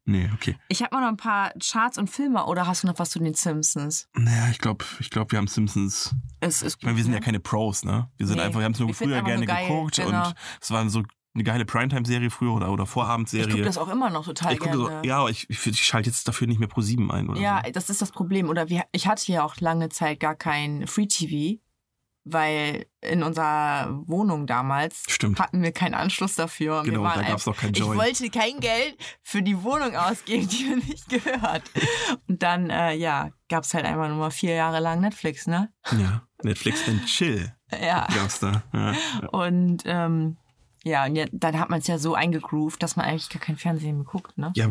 Nee, okay. Ich habe mal noch ein paar Charts und Filme oder hast du noch was zu den Simpsons? Naja, ich glaube, ich glaub, wir haben Simpsons. Es ist Ich meine, wir sind ne? ja keine Pros, ne? Wir sind Nee, einfach, wir haben es nur früher gerne nur geil, geguckt genau. und es war so eine geile Primetime-Serie früher oder, oder Ich Vorabendserie. gucke das auch immer noch total Ich gerne. so, ja, aber ich, ich, ich schalte jetzt dafür nicht mehr pro 7 ein oder Ja, so. das ist das Problem. Oder wir, ich hatte ja auch lange Zeit gar kein Free TV, weil in unserer Wohnung damals Stimmt. hatten wir keinen Anschluss dafür. Und Genau, da gab's einfach- noch kein Ich Joy. wollte kein Geld für die Wohnung ausgeben, die mir nicht gehört. Und dann, äh, ja, gab's halt einfach nur mal vier Jahre lang Netflix, ne? Ja, Netflix and Chill Ja. gab's da. Ja. Und ähm, ja, und ja, dann hat man es ja so eingegroovt, dass man eigentlich gar kein Fernsehen mehr guckt, ne? ja,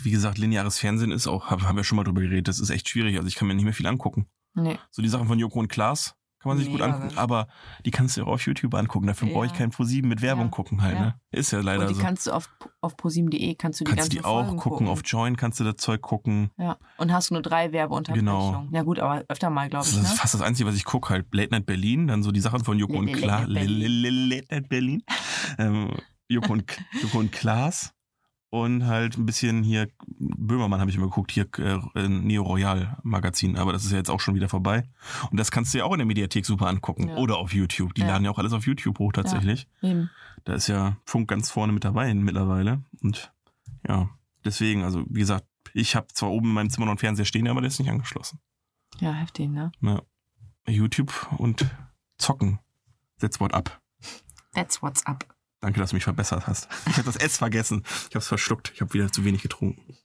wie gesagt, lineares Fernsehen ist auch, hab- haben wir schon mal drüber geredet, das ist echt schwierig. Also ich kann mir nicht mehr viel angucken. Nee. So die Sachen von Joko und Klaas kann man sich Nee, gut angucken, aber- die kannst du auch auf YouTube angucken. Dafür Ja. brauche ich kein Pro7 mit Werbung Ja. gucken halt, Ja. ne? Ist ja leider Und die so. kannst du auf, auf ProSieben.de kannst du die kannst du ganzen die auch Folgen gucken, auf Join kannst du das Zeug gucken. Ja. Und hast nur drei Werbeunterbrechungen. Genau. Ja gut, aber öfter mal, glaube Das ich, ist ne? fast das Einzige, was ich gucke, halt Late Night Berlin, dann so die Sachen von Joko und Klaas. Late Night Berlin. Ähm, Joko und Klaas. Und halt ein bisschen hier, Böhmermann habe ich immer geguckt, hier äh, Neo Royal Magazin, aber das ist ja jetzt auch schon wieder vorbei. Und das kannst du ja auch in der Mediathek super angucken. Ja. Oder auf YouTube. Die Ja. laden ja auch alles auf YouTube hoch tatsächlich. Eben. Da ist ja Funk ganz vorne mit dabei mittlerweile. Und ja, deswegen, also wie gesagt, ich habe zwar oben in meinem Zimmer noch einen Fernseher stehen, aber der ist nicht angeschlossen. Ja, heftig, ne? Ja. YouTube und zocken. That's what up. That's what's up. Danke, dass du mich verbessert hast. Ich habe das S vergessen. Ich habe es verschluckt. Ich habe wieder zu wenig getrunken.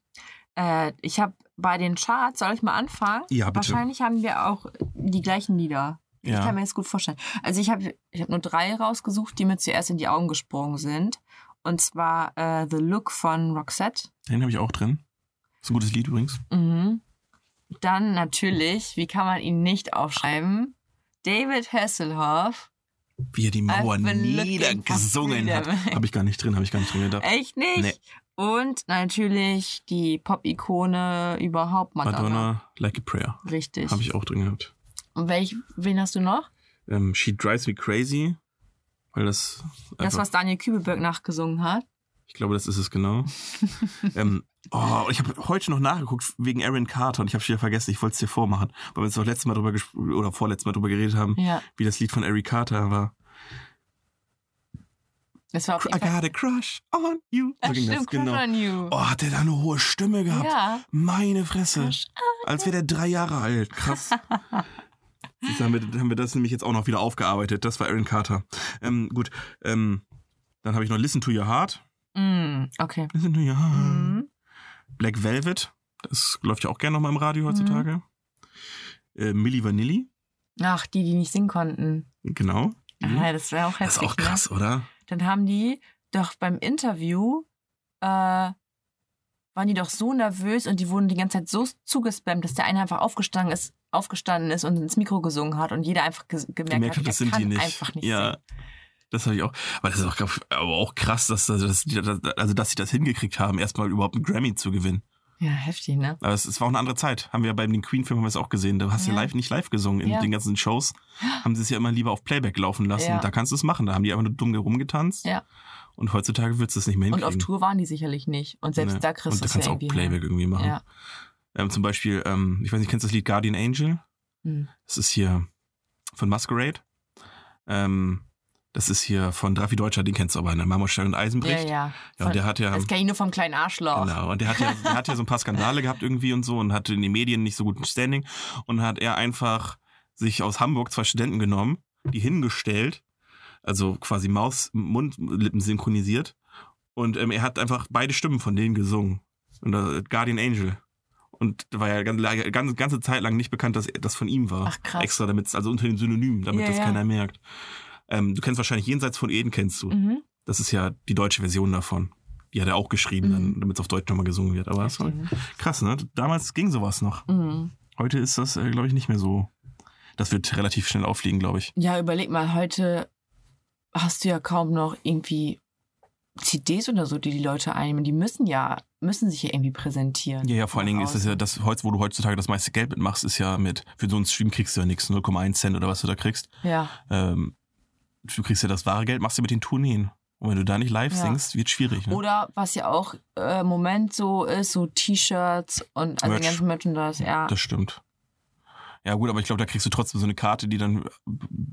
Äh, ich habe bei den Charts, soll ich mal anfangen? Ja, bitte. Wahrscheinlich haben wir auch die gleichen Lieder. Ich Ja. kann mir das gut vorstellen. Also ich habe ich hab nur drei rausgesucht, die mir zuerst in die Augen gesprungen sind. Und zwar äh, The Look von Roxette. Den habe ich auch drin. Ist ein gutes Lied übrigens. Mhm. Dann natürlich, wie kann man ihn nicht aufschreiben? David Hasselhoff. Wie er die Mauer niedergesungen hat. Habe ich gar nicht drin, habe ich gar nicht drin gedacht. Echt nicht? Nee. Und natürlich die Pop-Ikone überhaupt, Madonna. Madonna, Like a Prayer. Richtig. Habe ich auch drin gehabt. Und welch, wen hast du noch? Ähm, She Drives Me Crazy. Weil das. Das, was Daniel Kübelberg nachgesungen hat. Ich glaube, das ist es genau. ähm, oh, ich habe heute noch nachgeguckt wegen Aaron Carter und ich habe schon wieder vergessen, ich wollte es dir vormachen, weil wir uns doch letztes Mal drüber oder vorletztes Mal drüber geredet haben, Ja. wie das Lied von Eric Carter war. Das war auf I jeden Fall. got a crush on you. So Ach, stimmt, Crush genau. on You. Oh, hat der da eine hohe Stimme gehabt? Ja. Meine Fresse. Crush Als wäre der drei Jahre alt. Krass. Du, haben wir, haben wir das nämlich jetzt auch noch wieder aufgearbeitet. Das war Aaron Carter. Ähm, gut. Ähm, dann habe ich noch Listen to Your Heart. Mm, okay. To Your Heart. Mhm. Black Velvet. Das läuft ja auch gerne noch mal im Radio heutzutage. Äh, Milli Vanilli. Ach, die, die nicht singen konnten. Genau. Mhm. Ah, das wäre auch das ist heftig. auch krass, oder? Ne? Dann haben die doch beim Interview, äh, waren die doch so nervös und die wurden die ganze Zeit so zugespammt, dass der eine einfach aufgestanden ist, aufgestanden ist und ins Mikro gesungen hat und jeder einfach gemerkt, Gemerkt hat, hat, das sind kann die nicht. einfach nicht ja. singen. Das habe ich auch. Aber das ist auch, aber auch krass, dass, dass, die- also, dass sie das hingekriegt haben, erstmal überhaupt einen Grammy zu gewinnen. Ja, heftig, ne? Aber es, es war auch eine andere Zeit. Haben wir ja beim den Queen-Film haben wir es auch gesehen. Da hast du Ja. live nicht live gesungen. In Ja. den ganzen Shows haben sie es ja immer lieber auf Playback laufen lassen. Ja. Da kannst du es machen. Da haben die einfach nur dumm rumgetanzt. Ja. Und heutzutage würdest du es nicht mehr Und hinkriegen. auf Tour waren die sicherlich nicht. Und selbst Nee. da kriegst Und du da es kannst ja du auch. Playback irgendwie machen. Ja. Ähm, zum Beispiel, ähm, ich weiß nicht, kennst du das Lied Guardian Angel? Hm. Das ist hier von Masquerade. Ähm, das ist hier von Drafi Deutscher, den kennst du aber, ne? Marmorstein und Ja, Eisenbricht. ja. Ja, und der hat ja. Das kenne ich nur vom kleinen Arschloch. Genau, und der hat ja, der hat ja so ein paar Skandale gehabt irgendwie und so und hatte in den Medien nicht so guten Standing und hat er einfach sich aus Hamburg zwei Studenten genommen, die hingestellt, also quasi Maus, Mund, Lippen synchronisiert und ähm, er hat einfach beide Stimmen von denen gesungen. Und äh, Guardian Angel. Und da war ja ganz, ganz, ganze Zeit lang nicht bekannt, dass das von ihm war. Ach, krass. Extra damit, also unter dem Synonym, damit Ja, das ja. keiner merkt. Ähm, du kennst wahrscheinlich Jenseits von Eden, kennst du. Mhm. Das ist ja die deutsche Version davon. Die hat er auch geschrieben, dann, damit es auf Deutsch nochmal gesungen wird. Aber das war krass, ne? Damals ging sowas noch. Mhm. Heute ist das, äh, glaube ich, nicht mehr so. Das wird relativ schnell auffliegen, glaube ich. Ja, überleg mal, heute hast du ja kaum noch irgendwie CDs oder so, die die Leute einnehmen. Die müssen ja, müssen sich ja irgendwie präsentieren. Ja, ja, vor allen Dingen ist es ja das, wo du heutzutage das meiste Geld mitmachst, ist ja mit, für so einen Stream kriegst du ja nichts, 0,1 Cent oder was du da kriegst. Ja, Ähm, du kriegst ja das wahre Geld, machst du mit den Tourneen. Und wenn du da nicht live Ja. singst, wird schwierig. Ne? Oder was ja auch äh, im Moment so ist, so T-Shirts und also Merch. den ganzen Merchandise, ja. Das stimmt. Ja gut, aber ich glaube, da kriegst du trotzdem so eine Karte, die dann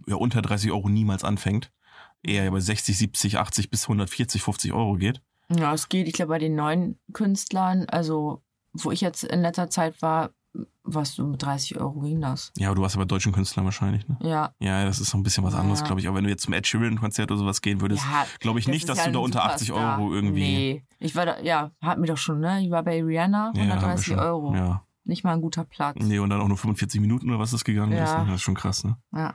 ja, unter 30 Euro niemals anfängt. Eher bei 60, 70, 80 bis 140, 50 Euro geht. Ja, es geht, ich glaube, bei den neuen Künstlern, also wo ich jetzt in letzter Zeit war, was so mit 30 Euro ging das. Ja, aber du warst ja bei deutschen Künstlern wahrscheinlich, ne? Ja. Ja, das ist so ein bisschen was anderes, Ja. glaube ich. Aber wenn du jetzt zum Ed Sheeran-Konzert oder sowas gehen würdest, ja glaube ich das nicht, ist dass ja du da unter 80 Superstar. Euro irgendwie. Nee. Ich war da, ja, hatten wir doch schon, ne? Ich war bei Rihanna, Ja, haben wir 130 schon. Euro. Ja. Nicht mal ein guter Platz. Nee, und dann auch nur 45 Minuten oder was das gegangen Ja. ist. Ne? Das ist schon krass, ne? Ja.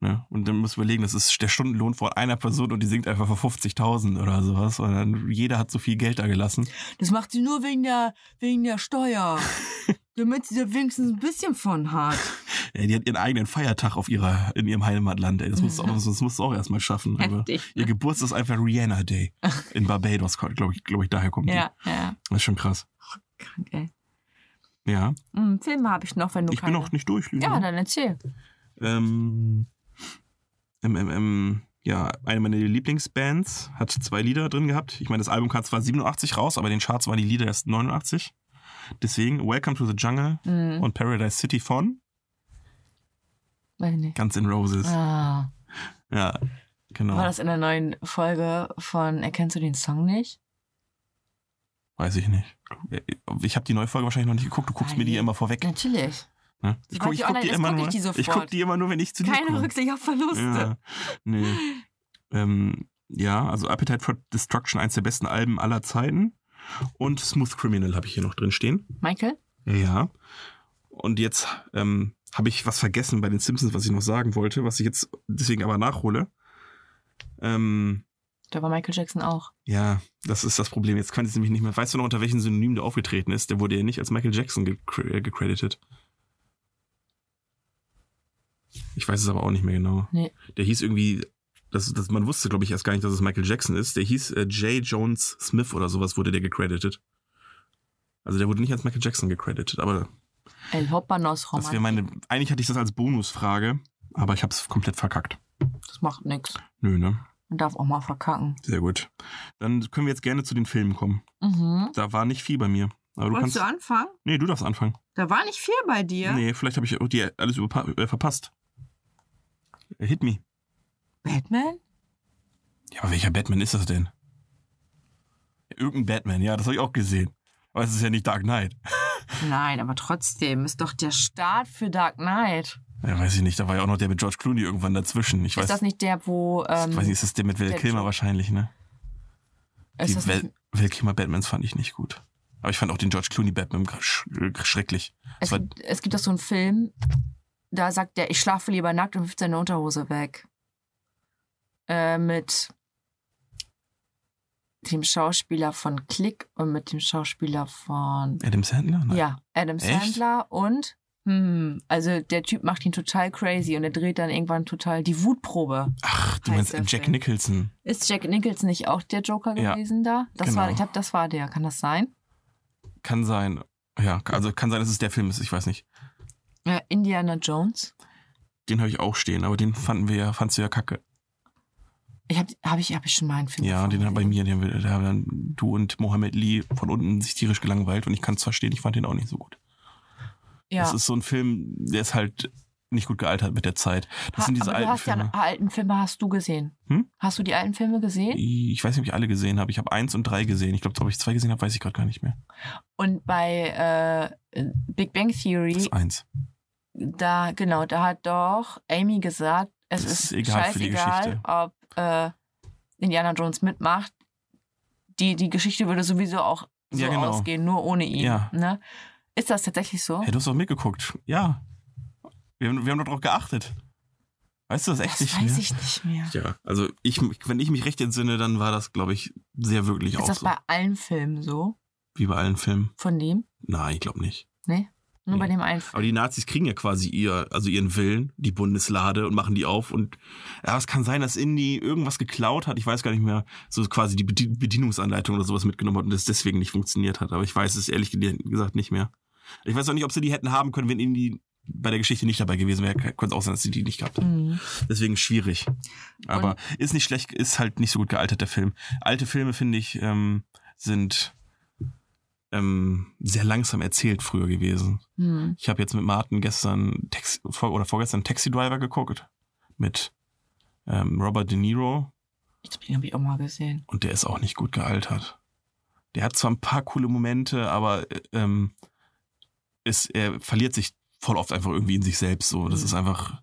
Ne? Und dann musst du überlegen, das ist der Stundenlohn von einer Person und die singt einfach für 50.000 oder sowas. Und dann jeder hat so viel Geld da gelassen. Das macht sie nur wegen der, wegen der Steuer. Damit sie da wenigstens ein bisschen von hat. Ey, die hat ihren eigenen Feiertag auf ihrer, in ihrem Heimatland. Ey. Das musst du auch, das musst du auch erstmal schaffen. Heftig. ihr Geburtstag ist einfach Rihanna Day. In Barbados, glaube ich, glaube ich, daher kommt Ja, ja. die. Das ist schon krass. Krank, ey. Ja. Hm, Filme habe ich noch, wenn du Ich bin keine... noch nicht durch, Lüne. Ja, dann erzähl. Ähm, ähm, ähm, ähm, ja, eine meiner Lieblingsbands hat zwei Lieder drin gehabt. Ich meine, das Album kam zwar 87 raus, aber in den Charts waren die Lieder erst 89. Deswegen Welcome to the Jungle Mhm. und Paradise City von Weiß ich nicht. Guns N' Roses. Ah. Ja, genau. War das in der neuen Folge von Erkennst du den Song nicht? Weiß ich nicht. Ich habe die neue Folge wahrscheinlich noch nicht geguckt. Du guckst mir die Nein. immer vorweg. Natürlich. Ne? Ich gucke die guck immer guck nur. ich die Ich sofort. guck die immer nur, wenn ich zu dir Keine komme. Rücksicht auf Verluste. Ja, nee. ähm, ja, also Appetite for Destruction, eins der besten Alben aller Zeiten. Und Smooth Criminal habe ich hier noch drin stehen. Michael? Ja. Und jetzt ähm, habe ich was vergessen bei den Simpsons, was ich noch sagen wollte, was ich jetzt deswegen aber nachhole. Ähm, Da war Michael Jackson auch. ja, das ist das Problem. Jetzt kann ich es nämlich nicht mehr. Weißt du noch, unter welchem Synonym der aufgetreten ist? Der wurde ja nicht als Michael Jackson äh, gecredited. Ich weiß es aber auch nicht mehr genau. Nee. Der hieß irgendwie, das, das, man wusste, glaube ich, erst gar nicht, dass es Michael Jackson ist. Der hieß äh, J. Jones Smith oder sowas wurde der gecredited. Also der wurde nicht als Michael Jackson gecredited, aber El Hoppanos das wäre meine. Eigentlich hatte ich das als Bonusfrage, aber ich habe es komplett verkackt. Das macht nix. Nö, ne? Man darf auch mal verkacken. Sehr gut. Dann können wir jetzt gerne zu den Filmen kommen. Mhm. Da war nicht viel bei mir. Aber du kannst. anfangen? Nee, du darfst anfangen. Da war nicht viel bei dir. Nee, vielleicht habe ich auch dir alles äh, verpasst. Hit me. Batman? Ja, aber welcher Batman ist das denn? Irgendein Batman, ja, das habe ich auch gesehen. Aber es ist ja nicht Dark Knight. Nein, aber trotzdem ist doch der Start für Dark Knight. Ja, weiß ich nicht, da war ja auch noch der mit George Clooney irgendwann dazwischen. Ich weiß, ist das nicht der, wo. Ähm, ich weiß nicht, ist das der mit Val Kilmer wahrscheinlich, ne? ist Die Val, Val Kilmer Batmans fand ich nicht gut. Aber ich fand auch den George Clooney Batman sch schrecklich. Das es, war, gibt, es gibt doch so einen Film, da sagt der, ich schlafe lieber nackt und wirft seine Unterhose weg. Äh, mit dem Schauspieler von Click und mit dem Schauspieler von. Adam Sandler? Nein. Ja, Adam Echt? Sandler und. Hm, also der Typ macht ihn total crazy und er dreht dann irgendwann total die Wutprobe. Ach, du meinst Jack Film. Nicholson. Ist Jack Nicholson nicht auch der Joker Ja, gewesen da? Das genau. war, ich glaube, das war der. Kann das sein? Kann sein. Ja, also kann sein, dass es der Film ist, ich weiß nicht. Äh, Indiana Jones. Den habe ich auch stehen, aber den fanden wir ja, fandst du ja kacke. Ich habe hab ich, hab ich schon mal einen Film Ja, den haben bei mir, den haben da haben dann du und Mohammed Lee von unten sich tierisch gelangweilt und ich kann es verstehen, ich fand den auch nicht so gut. Ja. Das ist so ein Film, der ist halt nicht gut gealtert mit der Zeit. Das Ha- sind diese aber alten du hast Filme. ja alten Filme hast du gesehen. Hm? Hast du die alten Filme gesehen? Ich weiß nicht, ob ich alle gesehen habe. Ich habe eins und drei gesehen. Ich glaube, ob ich zwei gesehen habe, weiß ich gerade gar nicht mehr. Und bei äh, Big Bang Theory, Das ist eins. Da genau, da hat doch Amy gesagt, es Das ist, ist egal für die scheißegal, ob äh, Indiana Jones mitmacht. Die, die Geschichte würde sowieso auch so Ja, genau. ausgehen, nur ohne ihn. Ja. Ne? Ist das tatsächlich so? Hey, du hast doch mitgeguckt. Ja. Wir haben, wir haben doch drauf geachtet. Weißt du das echt Das nicht weiß mehr? ich nicht mehr. Ja, also ich, wenn ich mich recht entsinne, dann war das, glaube ich, sehr wirklich Ist auch das so. bei allen Filmen so? Wie bei allen Filmen. Von dem? Nein, ich glaube nicht. Nee? Nur Nee. bei dem einen. Aber die Nazis kriegen ja quasi ihr, also ihren Willen, die Bundeslade und machen die auf und ja, es kann sein, dass Indy irgendwas geklaut hat, ich weiß gar nicht mehr, so quasi die Bedien- Bedienungsanleitung oder sowas mitgenommen hat und das deswegen nicht funktioniert hat. Aber ich weiß es ehrlich gesagt nicht mehr. Ich weiß auch nicht, ob sie die hätten haben können, wenn Indy bei der Geschichte nicht dabei gewesen wäre. Könnte es auch sein, dass sie die nicht gehabt hätten. Mhm. Deswegen schwierig. Aber ist nicht schlecht, ist halt nicht so gut gealtert, der Film. Alte Filme, finde ich, ähm, sind ähm, sehr langsam erzählt früher gewesen. Mhm. Ich habe jetzt mit Martin gestern Taxi, vor, oder vorgestern Taxi Driver geguckt mit ähm, Robert De Niro Ich glaube, den habe ich auch mal gesehen. und der ist auch nicht gut gealtert. Der hat zwar ein paar coole Momente, aber äh, ähm, ist, er verliert sich voll oft einfach irgendwie in sich selbst. So, das Mhm. ist einfach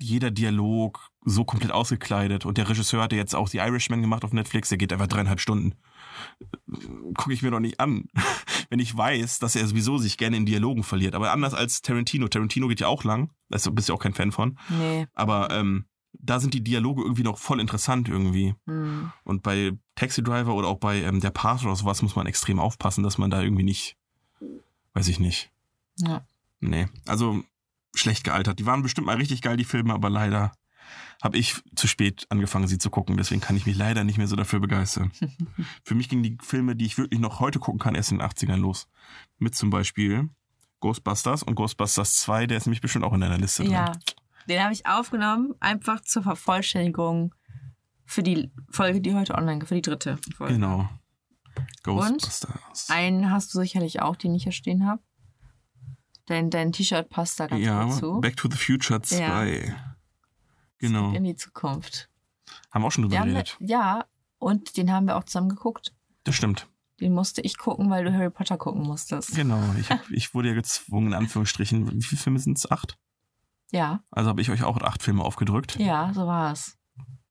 jeder Dialog so komplett ausgekleidet. Und der Regisseur hatte jetzt auch The Irishman gemacht auf Netflix. Der geht einfach dreieinhalb Stunden. Gucke ich mir doch nicht an, wenn ich weiß, dass er sowieso sich gerne in Dialogen verliert. Aber anders als Tarantino. Tarantino geht ja auch lang. Da bist du auch kein Fan von. Nee. Aber ähm, da sind die Dialoge irgendwie noch voll interessant irgendwie. Mhm. Und bei Taxi Driver oder auch bei ähm, Der Part oder sowas muss man extrem aufpassen, dass man da irgendwie nicht, weiß ich nicht. Ja. Nee, also schlecht gealtert. Die waren bestimmt mal richtig geil, die Filme, aber leider habe ich zu spät angefangen, sie zu gucken. Deswegen kann ich mich leider nicht mehr so dafür begeistern. Für mich gingen die Filme, die ich wirklich noch heute gucken kann, erst in den 80ern los. Mit zum Beispiel Ghostbusters und Ghostbusters 2, der ist nämlich bestimmt auch in deiner Liste drin. Ja. Den habe ich aufgenommen, einfach zur Vervollständigung für die Folge, die heute online geht, für die dritte Folge. Genau. Ghostbusters. Einen hast du sicherlich auch, den ich hier stehen habe. Dein, dein T-Shirt passt da ganz ja, gut zu. Back to the Future 2. Genau. In die Zukunft. Haben wir auch schon drüber haben, geredet. ja, und den haben wir auch zusammen geguckt. Das stimmt. Den musste ich gucken, weil du Harry Potter gucken musstest. Genau. Ich, hab, ich wurde ja gezwungen, in Anführungsstrichen. Wie viele Filme sind es? Acht? Ja, Also habe ich euch auch acht Filme aufgedrückt. ja, so war es.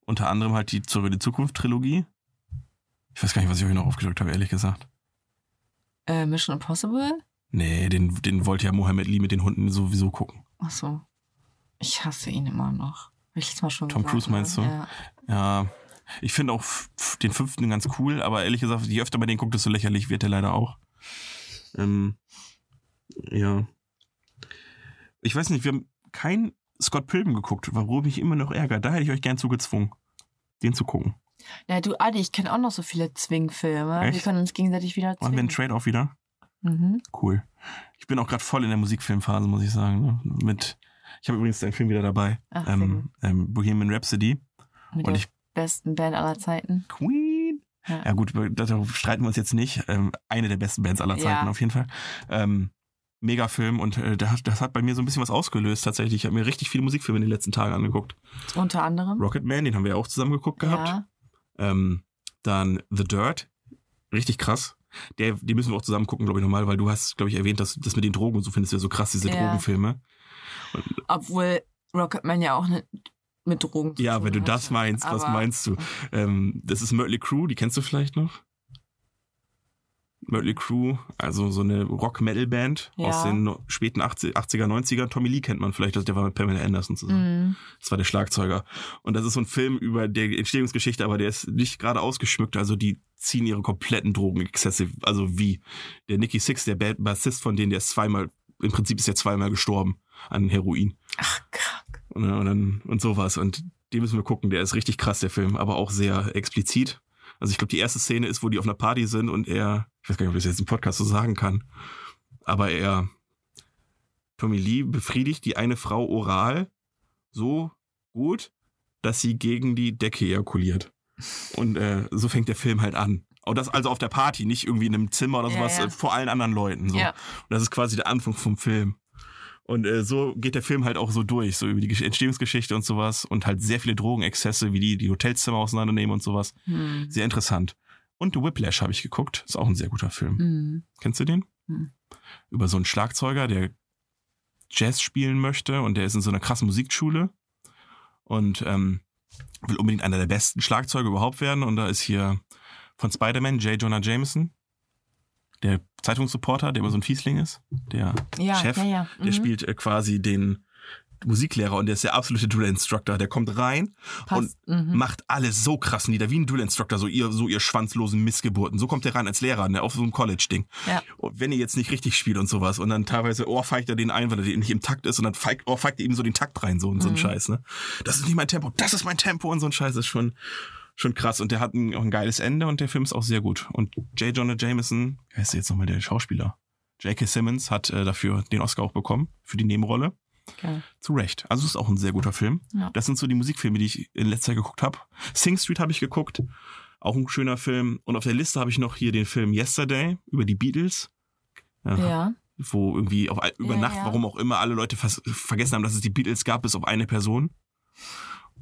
Unter anderem halt die Zurück in die Zukunft Trilogie. Ich weiß gar nicht, was ich euch noch aufgedrückt habe, ehrlich gesagt. Äh, Mission Impossible? Nee, den, den wollte ja Mohammed Lee mit den Hunden sowieso gucken. Ach so. Ich hasse ihn immer noch. Ich letztes Mal schon Tom gesagt, Cruise meinst du? Ja. Ja, ich finde auch den fünften ganz cool, aber ehrlich gesagt, je öfter man den guckt, desto lächerlich wird er leider auch. Ähm, ja. Ich weiß nicht, wir haben kein Scott Pilgrim geguckt, warum mich immer noch ärgert. Da hätte ich euch gern zugezwungen, den zu gucken. Ja, du, Adi, ich kenne auch noch so viele Zwingfilme. Wir können uns gegenseitig wieder Machen wir zwingen. einen Trade-off wieder? Mhm. Cool. Ich bin auch gerade voll in der Musikfilmphase, muss ich sagen. Ne? Mit, ich habe übrigens deinen Film wieder dabei. Ach, ähm, ähm, Bohemian Rhapsody. Mit Und der ich besten Band aller Zeiten. Queen. Ja. Ja, gut, darauf streiten wir uns jetzt nicht. Ähm, eine der besten Bands aller Zeiten Ja. auf jeden Fall. Ähm, mega Film und äh, das, hat- das hat bei mir so ein bisschen was ausgelöst tatsächlich. Ich habe mir richtig viele Musikfilme in den letzten Tagen angeguckt. Unter anderem. Rocketman, den haben wir ja auch zusammen geguckt gehabt. Ja. Ähm, dann The Dirt, richtig krass. Der, den müssen wir auch zusammen gucken, glaube ich, nochmal, weil du hast, glaube ich, erwähnt, dass das mit den Drogen und so findest du ja so krass, diese Ja. Drogenfilme. Obwohl Rocketman ja auch ne, mit Drogen zu Ja, wenn du hatte. das meinst, was Aber- meinst du? Ähm, das ist Mötley Crew, die kennst du vielleicht noch? Mötley Crew, also so eine Rock-Metal-Band Ja. aus den späten 80, 80er, 90er. Tommy Lee kennt man vielleicht, also der war mit Pamela Anderson zusammen. Mhm. Das war der Schlagzeuger. Und das ist so ein Film über die Entstehungsgeschichte, aber der ist nicht gerade ausgeschmückt. Also die ziehen ihre kompletten Drogenexzesse. Also wie der Nicky Six, der Bassist von denen, der ist zweimal, im Prinzip ist er zweimal gestorben an Heroin. Ach, krank. Und, und, dann, und sowas. Und den müssen wir gucken. Der ist richtig krass, der Film, aber auch sehr explizit. Also ich glaube, die erste Szene ist, wo die auf einer Party sind und er, ich weiß gar nicht, ob ich das jetzt im Podcast so sagen kann, aber er, Tommy Lee befriedigt die eine Frau oral so gut, dass sie gegen die Decke ejakuliert. Und äh, so fängt der Film halt an. Und das also auf der Party, nicht irgendwie in einem Zimmer oder Ja, sowas, ja. äh, vor allen anderen Leuten. So. Ja. Und das ist quasi der Anfang vom Film. Und äh, so geht der Film halt auch so durch, so über die Gesch- Entstehungsgeschichte und sowas und halt sehr viele Drogenexzesse, wie die die Hotelzimmer auseinandernehmen und sowas. Hm. Sehr interessant. Und The Whiplash habe ich geguckt, ist auch ein sehr guter Film. Hm. Kennst du den? Hm. Über so einen Schlagzeuger, der Jazz spielen möchte und der ist in so einer krassen Musikschule und ähm, will unbedingt einer der besten Schlagzeuger überhaupt werden. Und da ist hier von Spider-Man J. Jonah Jameson, der Zeitungsreporter, der immer so ein Fiesling ist, der Ja, Chef, ja, ja. der Mhm. spielt äh, quasi den Musiklehrer und der ist der absolute Drill Instructor. Der kommt rein Passt. und Mhm. macht alles so krass nieder, wie ein Drill Instructor, so ihr, so ihr schwanzlosen Missgeburten. So kommt der rein als Lehrer, ne, auf so einem College-Ding. Ja. Und wenn ihr jetzt nicht richtig spielt und sowas und dann teilweise ohrfeigt er den ein, weil er nicht im Takt ist und dann feigt, ohrfeigt er ihm so den Takt rein, so, und so ein Mhm. Scheiß, ne. Das ist nicht mein Tempo, das ist mein Tempo und so ein Scheiß ist schon, schon krass. Und der hat ein, auch ein geiles Ende und der Film ist auch sehr gut. Und J. Jonah Jameson, wie heißt der jetzt nochmal der Schauspieler? J.K. Simmons hat äh, dafür den Oscar auch bekommen, für die Nebenrolle. Geil. Zu Recht. Also es ist auch ein sehr guter Film. Ja. Das sind so die Musikfilme, die ich in letzter Zeit geguckt habe. Sing Street habe ich geguckt. Auch ein schöner Film. Und auf der Liste habe ich noch hier den Film Yesterday über die Beatles. Ja, Ja. Wo irgendwie auf, über Ja, Nacht, warum auch immer, alle Leute vergessen haben, dass es die Beatles gab, bis auf eine Person.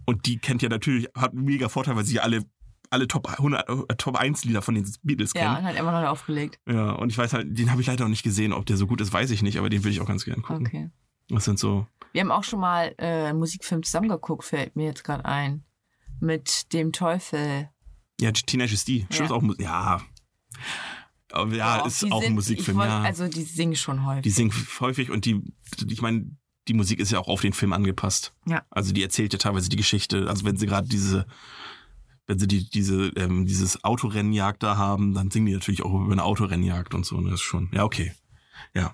Und die kennt ja natürlich, hat einen mega Vorteil, weil sie ja alle, alle Top 100, äh, Top 1 Lieder von den Beatles Ja, kennen. und hat immer noch aufgelegt. Ja, und ich weiß halt, den habe ich leider noch nicht gesehen. Ob der so gut ist, weiß ich nicht, aber den will ich auch ganz gerne gucken. Okay. Das sind so, Wir haben auch schon mal äh, einen Musikfilm zusammengeguckt, fällt mir jetzt gerade ein. Mit dem Teufel. ja, Teenage is die. Stimmt, Ja. ist auch, Mu- ja. Aber ja, Doch, ist auch ein sind- Musikfilm, ich wollt- ja. Also die singen schon häufig. die singen häufig und die, ich meine, die Musik ist ja auch auf den Film angepasst. Ja. Also die erzählt ja teilweise die Geschichte. Also wenn sie gerade diese, wenn sie die, diese, ähm, dieses Autorennenjagd da haben, dann singen die natürlich auch über eine Autorennenjagd und so. Und das ist schon, ja, okay. Ja.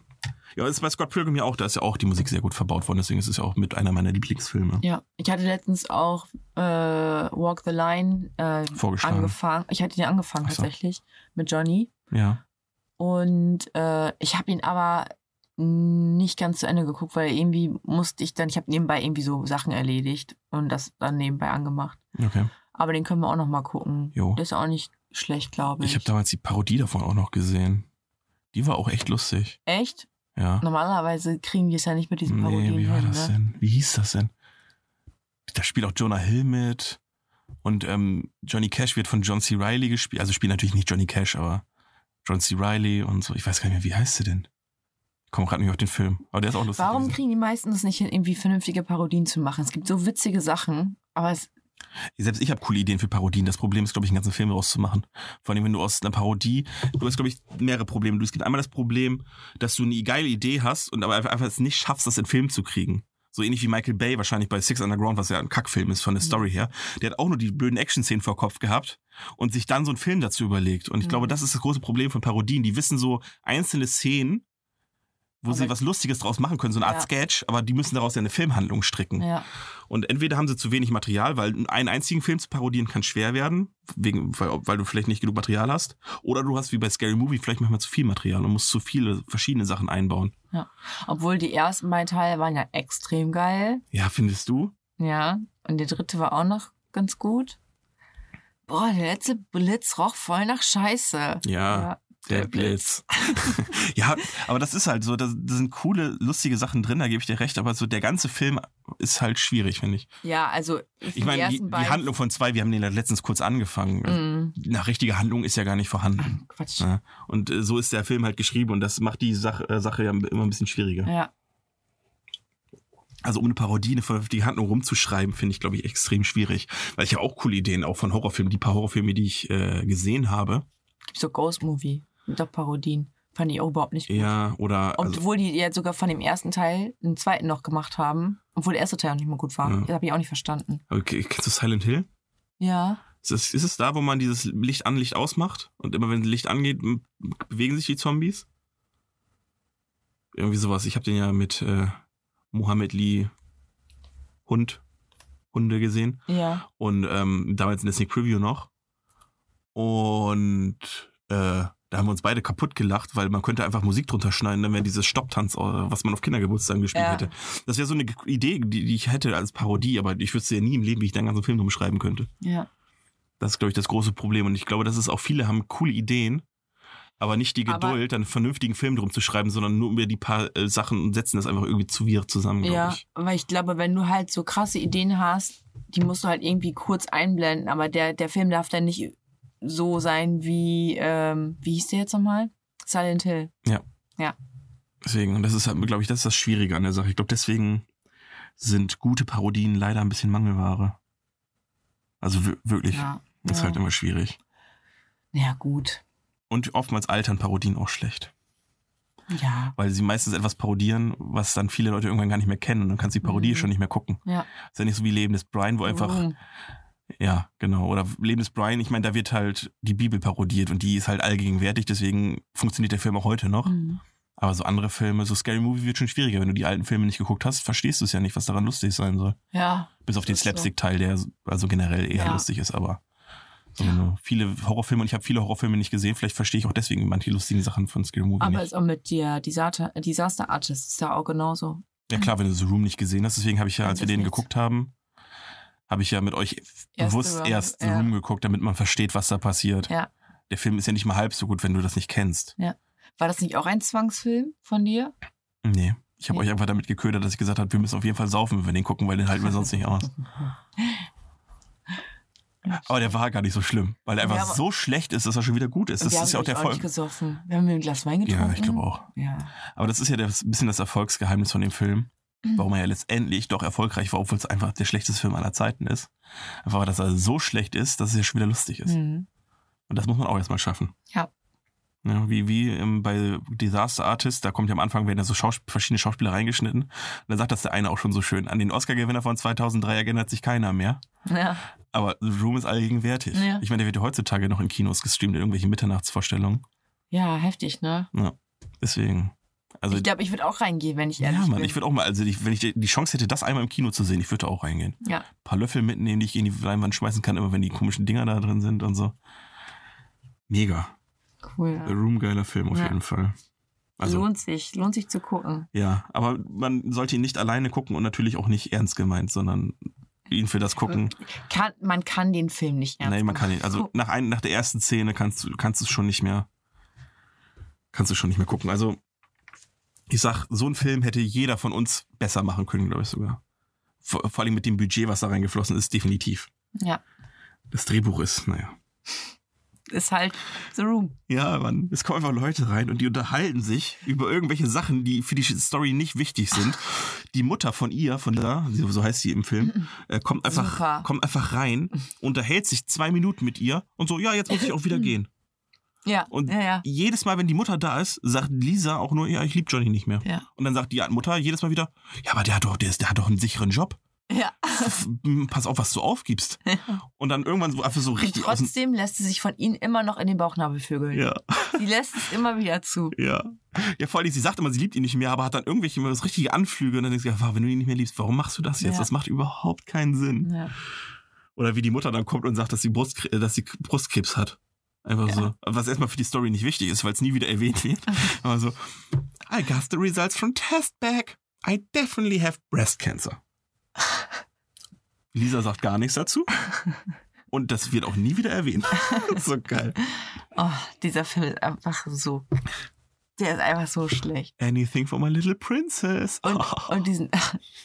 Ja, das ist bei Scott Pilgrim ja auch, da ist ja auch die Musik sehr gut verbaut worden, deswegen ist es ja auch mit einer meiner Lieblingsfilme ja, ich hatte letztens auch äh, Walk the Line äh, angefangen. Ich hatte den angefangen so. tatsächlich mit Johnny. Ja. Und äh, ich habe ihn aber nicht ganz zu Ende geguckt, weil irgendwie musste ich dann, ich habe nebenbei irgendwie so Sachen erledigt und das dann nebenbei angemacht. Okay. Aber den können wir auch noch mal gucken. Jo. Der ist auch nicht schlecht, glaube ich. Ich habe damals die Parodie davon auch noch gesehen. Die war auch echt lustig. Echt? Ja. Normalerweise kriegen die es ja nicht mit diesen Nee, Parodien wie war hin, das ne? denn? Wie hieß das denn? Da spielt auch Jonah Hill mit. Und ähm, Johnny Cash wird von John C. Riley gespielt. Also spielt natürlich nicht Johnny Cash, aber John C. Riley und so. Ich weiß gar nicht mehr, wie heißt sie denn? Ich komme gerade nicht auf den Film. Aber der ist auch lustig. Warum gewesen. kriegen die meisten es nicht hin, irgendwie vernünftige Parodien zu machen? Es gibt so witzige Sachen, aber es, Selbst ich habe coole Ideen für Parodien. Das Problem ist, glaube ich, einen ganzen Film rauszumachen. Vor allem, wenn du aus einer Parodie, du hast, glaube ich, mehrere Probleme. Du, es gibt einmal das Problem, dass du eine geile Idee hast und aber einfach einfach es nicht schaffst, das in Film zu kriegen. So ähnlich wie Michael Bay wahrscheinlich bei Six Underground, was ja ein Kackfilm ist von der Story her. Der hat auch nur die blöden Action-Szenen vor Kopf gehabt und sich dann so einen Film dazu überlegt. Und ich Mhm. glaube, das ist das große Problem von Parodien. Die wissen so einzelne Szenen, wo sie Aber- was Lustiges draus machen können, so eine Art Ja. Sketch, aber die müssen daraus ja eine Filmhandlung stricken. ja. Und entweder haben sie zu wenig Material, weil einen einzigen Film zu parodieren kann schwer werden, wegen, weil, weil du vielleicht nicht genug Material hast. Oder du hast wie bei Scary Movie vielleicht manchmal zu viel Material und musst zu viele verschiedene Sachen einbauen. Obwohl die ersten beiden Teile waren ja extrem geil. Ja, findest du? Ja. Und der dritte war auch noch ganz gut. Boah, der letzte Blitz roch voll nach Scheiße. Ja, der, der Blitz. ja, aber das ist halt so, da, da sind coole, lustige Sachen drin, da gebe ich dir recht, aber so der ganze Film ist halt schwierig, finde ich. Ja, also ich, Ich meine, die, die Handlung von zwei, wir haben den ja letztens kurz angefangen. Mm, Na, richtige Handlung ist ja gar nicht vorhanden. Quatsch. Ja. Und äh, so ist der Film halt geschrieben und das macht die Sache, äh, Sache ja immer ein bisschen schwieriger. Ja. Also ohne Parodie eine vernünftige Handlung rumzuschreiben, finde ich, glaube ich, extrem schwierig. Weil ich habe auch coole Ideen, auch von Horrorfilmen. Die paar Horrorfilme, die ich äh, gesehen habe. So Ghost Movie auch Parodien. Fand ich auch überhaupt nicht gut. Ja, oder also, Obwohl die jetzt sogar von dem ersten Teil einen zweiten noch gemacht haben. Obwohl der erste Teil auch nicht mehr gut war. Ja. Das habe ich auch nicht verstanden. okay, kennst du Silent Hill? Ja. Ist es, ist es da, wo man dieses Licht an, Licht ausmacht? Und immer wenn Licht angeht, bewegen sich die Zombies? Irgendwie sowas. Ich habe den ja mit äh, Mohammed Lee Hund, Hunde gesehen. Ja. Und ähm, damals in der Sneak Preview noch. Und äh, da haben wir uns beide kaputt gelacht, weil man könnte einfach Musik drunter schneiden, dann wäre dieses Stopptanz, äh, was man auf Kindergeburtstagen gespielt Ja. hätte. Das wäre so eine Idee, die, die ich hätte als Parodie, aber ich wüsste ja nie im Leben, wie ich den ganzen Film drum schreiben könnte. Ja. Das ist, glaube ich, das große Problem. Und ich glaube, dass es auch viele haben coole Ideen, aber nicht die Aber- Geduld, dann einen vernünftigen Film drum zu schreiben, sondern nur über die paar äh, Sachen und setzen das einfach irgendwie zu wir zusammen, Ja. ich. Weil ich glaube, wenn du halt so krasse Ideen hast, die musst du halt irgendwie kurz einblenden. Aber der, der Film darf dann nicht so sein wie, ähm, wie hieß der jetzt nochmal? Silent Hill. Deswegen, und das ist halt, glaube ich, das ist das Schwierige an der Sache. Ich glaube, deswegen sind gute Parodien leider ein bisschen Mangelware. Also wir- wirklich, Ja. ist ja. halt immer schwierig. ja, gut. Und oftmals altern Parodien auch schlecht. Ja. weil sie meistens etwas parodieren, was dann viele Leute irgendwann gar nicht mehr kennen und dann kannst du die Parodie Mhm. schon nicht mehr gucken. Ja. Ist ja nicht so wie Leben des Brian, wo einfach, Mhm. Ja, genau, oder Leben des Brian, ich meine, da wird halt die Bibel parodiert und die ist halt allgegenwärtig, deswegen funktioniert der Film auch heute noch. Mhm. Aber so andere Filme, so Scary Movie wird schon schwieriger. Wenn du die alten Filme nicht geguckt hast, verstehst du es ja nicht, was daran lustig sein soll. Ja. Bis auf den. Slapstick-Teil, der also generell eher Ja. lustig ist, aber so du viele Horrorfilme, und ich habe viele Horrorfilme nicht gesehen, vielleicht verstehe ich auch deswegen manche lustigen Sachen von Scary Movie Aber nicht. ist auch mit dir Disaster, Disaster Artist ist ja auch genauso. Ja klar, wenn du The Room nicht gesehen hast, deswegen habe ich ja, als wir den geguckt haben, habe ich ja mit euch Erst bewusst Room, erst ja. Room geguckt, damit man versteht, was da passiert. Ja. Der Film ist ja nicht mal halb so gut, wenn du das nicht kennst. War das nicht auch ein Zwangsfilm von dir? Nee. Ich habe Nee. euch einfach damit geködert, dass ich gesagt habe, wir müssen auf jeden Fall saufen, wenn wir den gucken, weil den halten wir sonst nicht aus. Aber der war gar nicht so schlimm, weil er einfach Ja, so schlecht ist, dass er schon wieder gut ist. Das ist ja auch der Erfolg. nicht gesoffen. Wir haben ein Glas Wein getrunken. Ja, ich glaube auch. Ja. Aber das ist ja das, ein bisschen das Erfolgsgeheimnis von dem Film. Warum er ja letztendlich doch erfolgreich war, obwohl es einfach der schlechteste Film aller Zeiten ist. Einfach, dass er so schlecht ist, dass es ja schon wieder lustig ist. Mhm. Und das muss man auch erstmal schaffen. Ja. Ja, wie wie ähm, bei Disaster Artist, da kommt ja am Anfang, werden ja so Schaus verschiedene Schauspieler reingeschnitten. Und da sagt das der eine auch schon so schön. An den Oscar-Gewinner von 2003 erinnert sich keiner mehr. ja. Aber The Room ist allgegenwärtig. Ja. Ich meine, der wird ja heutzutage noch in Kinos gestreamt, in irgendwelchen Mitternachtsvorstellungen. Ja, heftig, ne? Deswegen. Also, ich glaube, ich würde auch reingehen, wenn ich ehrlich ja, Mann, bin. ich würde auch mal, also ich, wenn ich die Chance hätte, das einmal im Kino zu sehen, ich würde auch reingehen. ja. Ein paar Löffel mitnehmen, die ich in die Leinwand schmeißen kann, immer wenn die komischen Dinger da drin sind und so. Mega. Cool. The Room, geiler Film auf Ja. jeden Fall. Also, lohnt sich, lohnt sich zu gucken. ja, aber man sollte ihn nicht alleine gucken und natürlich auch nicht ernst gemeint, sondern ihn für das gucken. Kann, man kann den Film nicht ernst Nein, man kann ihn. Also nach, ein, nach der ersten Szene kannst du kannst du es schon nicht mehr kannst du schon nicht mehr gucken. Also ich sag, so ein Film hätte jeder von uns besser machen können, glaube ich sogar. Vor, vor allem mit dem Budget, was da reingeflossen ist, definitiv. Ja, Das Drehbuch ist, naja. ist halt The Room. Ja, man, es kommen einfach Leute rein und die unterhalten sich über irgendwelche Sachen, die für die Story nicht wichtig sind. Die Mutter von ihr, von da, so heißt sie im Film, äh, kommt einfach, Super. kommt einfach rein, unterhält sich zwei Minuten mit ihr und so, ja, jetzt muss ich auch wieder gehen. Ja, Und ja, ja. jedes Mal, wenn die Mutter da ist, sagt Lisa auch nur, ja, ich liebe Johnny nicht mehr. Ja. Und dann sagt die Mutter jedes Mal wieder, ja, aber der hat doch, der, ist, der hat doch einen sicheren Job. ja. F- Pass auf, was du aufgibst. Und dann irgendwann so einfach so Und richtig dem. trotzdem lässt sie sich von ihnen immer noch in den Bauchnabel vögeln. Ja, Sie lässt es immer wieder zu. ja. Ja, vor allem, sie sagt immer, sie liebt ihn nicht mehr, aber hat dann irgendwelche immer das richtige Anflüge und dann denkst du, ja, wenn du ihn nicht mehr liebst, warum machst du das jetzt? Ja. Das macht überhaupt keinen Sinn. Ja. Oder wie die Mutter dann kommt und sagt, dass sie, Brustkre äh, dass sie Brustkrebs hat. Einfach Ja. so. Was erstmal für die Story nicht wichtig ist, weil es nie wieder erwähnt wird. Aber so, I got the results from test back. I definitely have breast cancer. Lisa sagt gar nichts dazu. Und das wird auch nie wieder erwähnt. so geil. Oh, dieser Film ist einfach so. Der ist einfach so schlecht. Anything for my little princess. Und, und die, sind,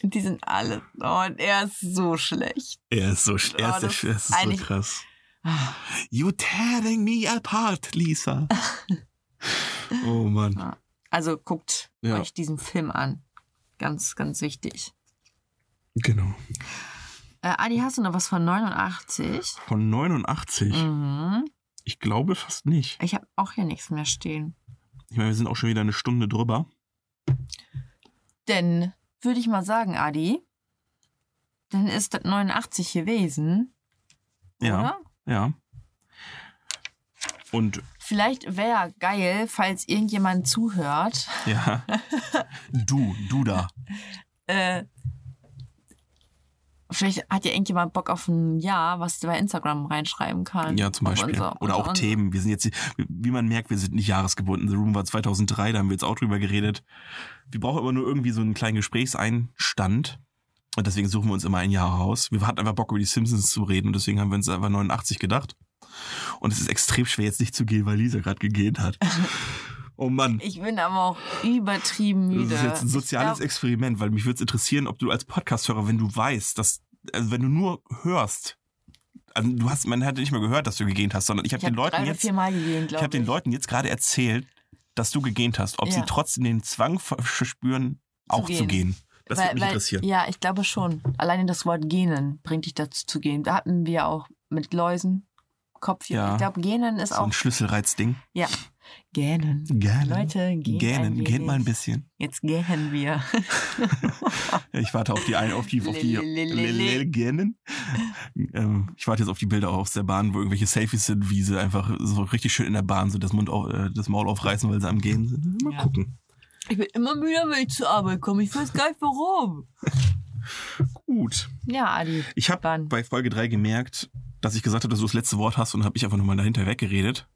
die sind alle. Oh, und er ist so schlecht. er ist so, er Oh, ist, der das Sch- er ist so krass. You tearing me apart, Lisa. oh Mann. Also guckt Ja. euch diesen Film an. Ganz, ganz wichtig. Genau. Äh, Adi, hast du noch was von 89? Von 89? Mhm. Ich glaube fast nicht. Ich habe auch hier nichts mehr stehen. Ich meine, wir sind auch schon wieder eine Stunde drüber. Denn, würde ich mal sagen, Adi, dann ist das 89 gewesen. Ja. Oder? Ja. Und Vielleicht wäre geil, falls irgendjemand zuhört, ja. du, du da. äh, vielleicht hat ja irgendjemand Bock auf ein Ja, was du bei Instagram reinschreiben kann. Ja, zum Beispiel. unser- Oder unter auch Themen. Wir sind jetzt, wie man merkt, wir sind nicht jahresgebunden. The Room war 2003, da haben wir jetzt auch drüber geredet. Wir brauchen immer nur irgendwie so einen kleinen Gesprächseinstand. Und deswegen suchen wir uns immer ein Jahr raus. Wir hatten einfach Bock, über die Simpsons zu reden und deswegen haben wir uns einfach 89 gedacht. Und es ist extrem schwer, jetzt nicht zu gehen, weil Lisa gerade gegähnt hat. Oh Mann. Ich bin aber auch übertrieben müde. Das ist jetzt ein soziales glaub, Experiment, weil mich würde es interessieren, ob du als Podcast-Hörer, wenn du weißt, dass, also wenn du nur hörst, also du hast, man hat nicht mehr gehört, dass du gegähnt hast, sondern ich habe ich den Leuten jetzt, Mal gegeben, ich habe den Leuten jetzt gerade erzählt, dass du gegähnt hast, ob sie Ja. trotzdem den Zwang verspüren, auch zu gehen. gehen. Das weil, würde mich weil, interessieren. Ja, ich glaube schon. Alleine das Wort Genen bringt dich dazu zu gehen. Da hatten wir auch mit Läusen, Kopfchen. Ja. Ich glaube, Genen ist So auch ein Schlüsselreizding. Ja, Gähnen. Gähnen. Leute, gähnen. Gähnen, gähnt mal ein bisschen. Jetzt gähnen wir. Ich warte auf die ein, auf die, auf die Lelelele. Gähnen. Ähm, ich warte jetzt auf die Bilder aus der Bahn, wo irgendwelche Selfies sind, wie sie einfach so richtig schön in der Bahn so das Mund, auf, äh, das Maul aufreißen, weil sie am Gehen sind. Mal Ja. gucken. Ich bin immer müde, wenn ich zur Arbeit komme. Ich weiß gar nicht warum. Gut. Ja, Adi. Ich habe bei Folge 3 gemerkt, dass ich gesagt habe, dass du das letzte Wort hast und habe ich einfach nochmal dahinter weggeredet.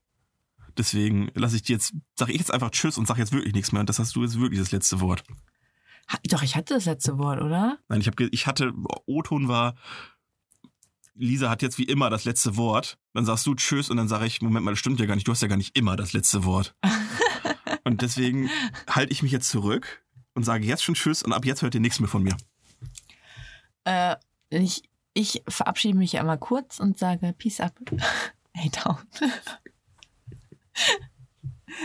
Deswegen lasse ich dir jetzt, sage ich jetzt einfach Tschüss und sage jetzt wirklich nichts mehr. Und das hast du jetzt wirklich das letzte Wort. Ha- Doch, ich hatte das letzte Wort, oder? Nein, ich habe, ich hatte, O-Ton war, Lisa hat jetzt wie immer das letzte Wort. Dann sagst du Tschüss und dann sage ich, Moment mal, das stimmt ja gar nicht. Du hast ja gar nicht immer das letzte Wort. und deswegen halte ich mich jetzt zurück und sage jetzt schon Tschüss und ab jetzt hört ihr nichts mehr von mir. Äh, ich, ich verabschiede mich einmal kurz und sage Peace up. Hey, down.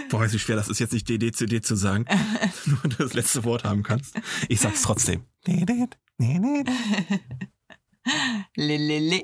Boah, weiß wie schwer das ist, jetzt nicht DDCD zu sagen. Nur wenn du das letzte Wort haben kannst. Ich sag's trotzdem. Lelele.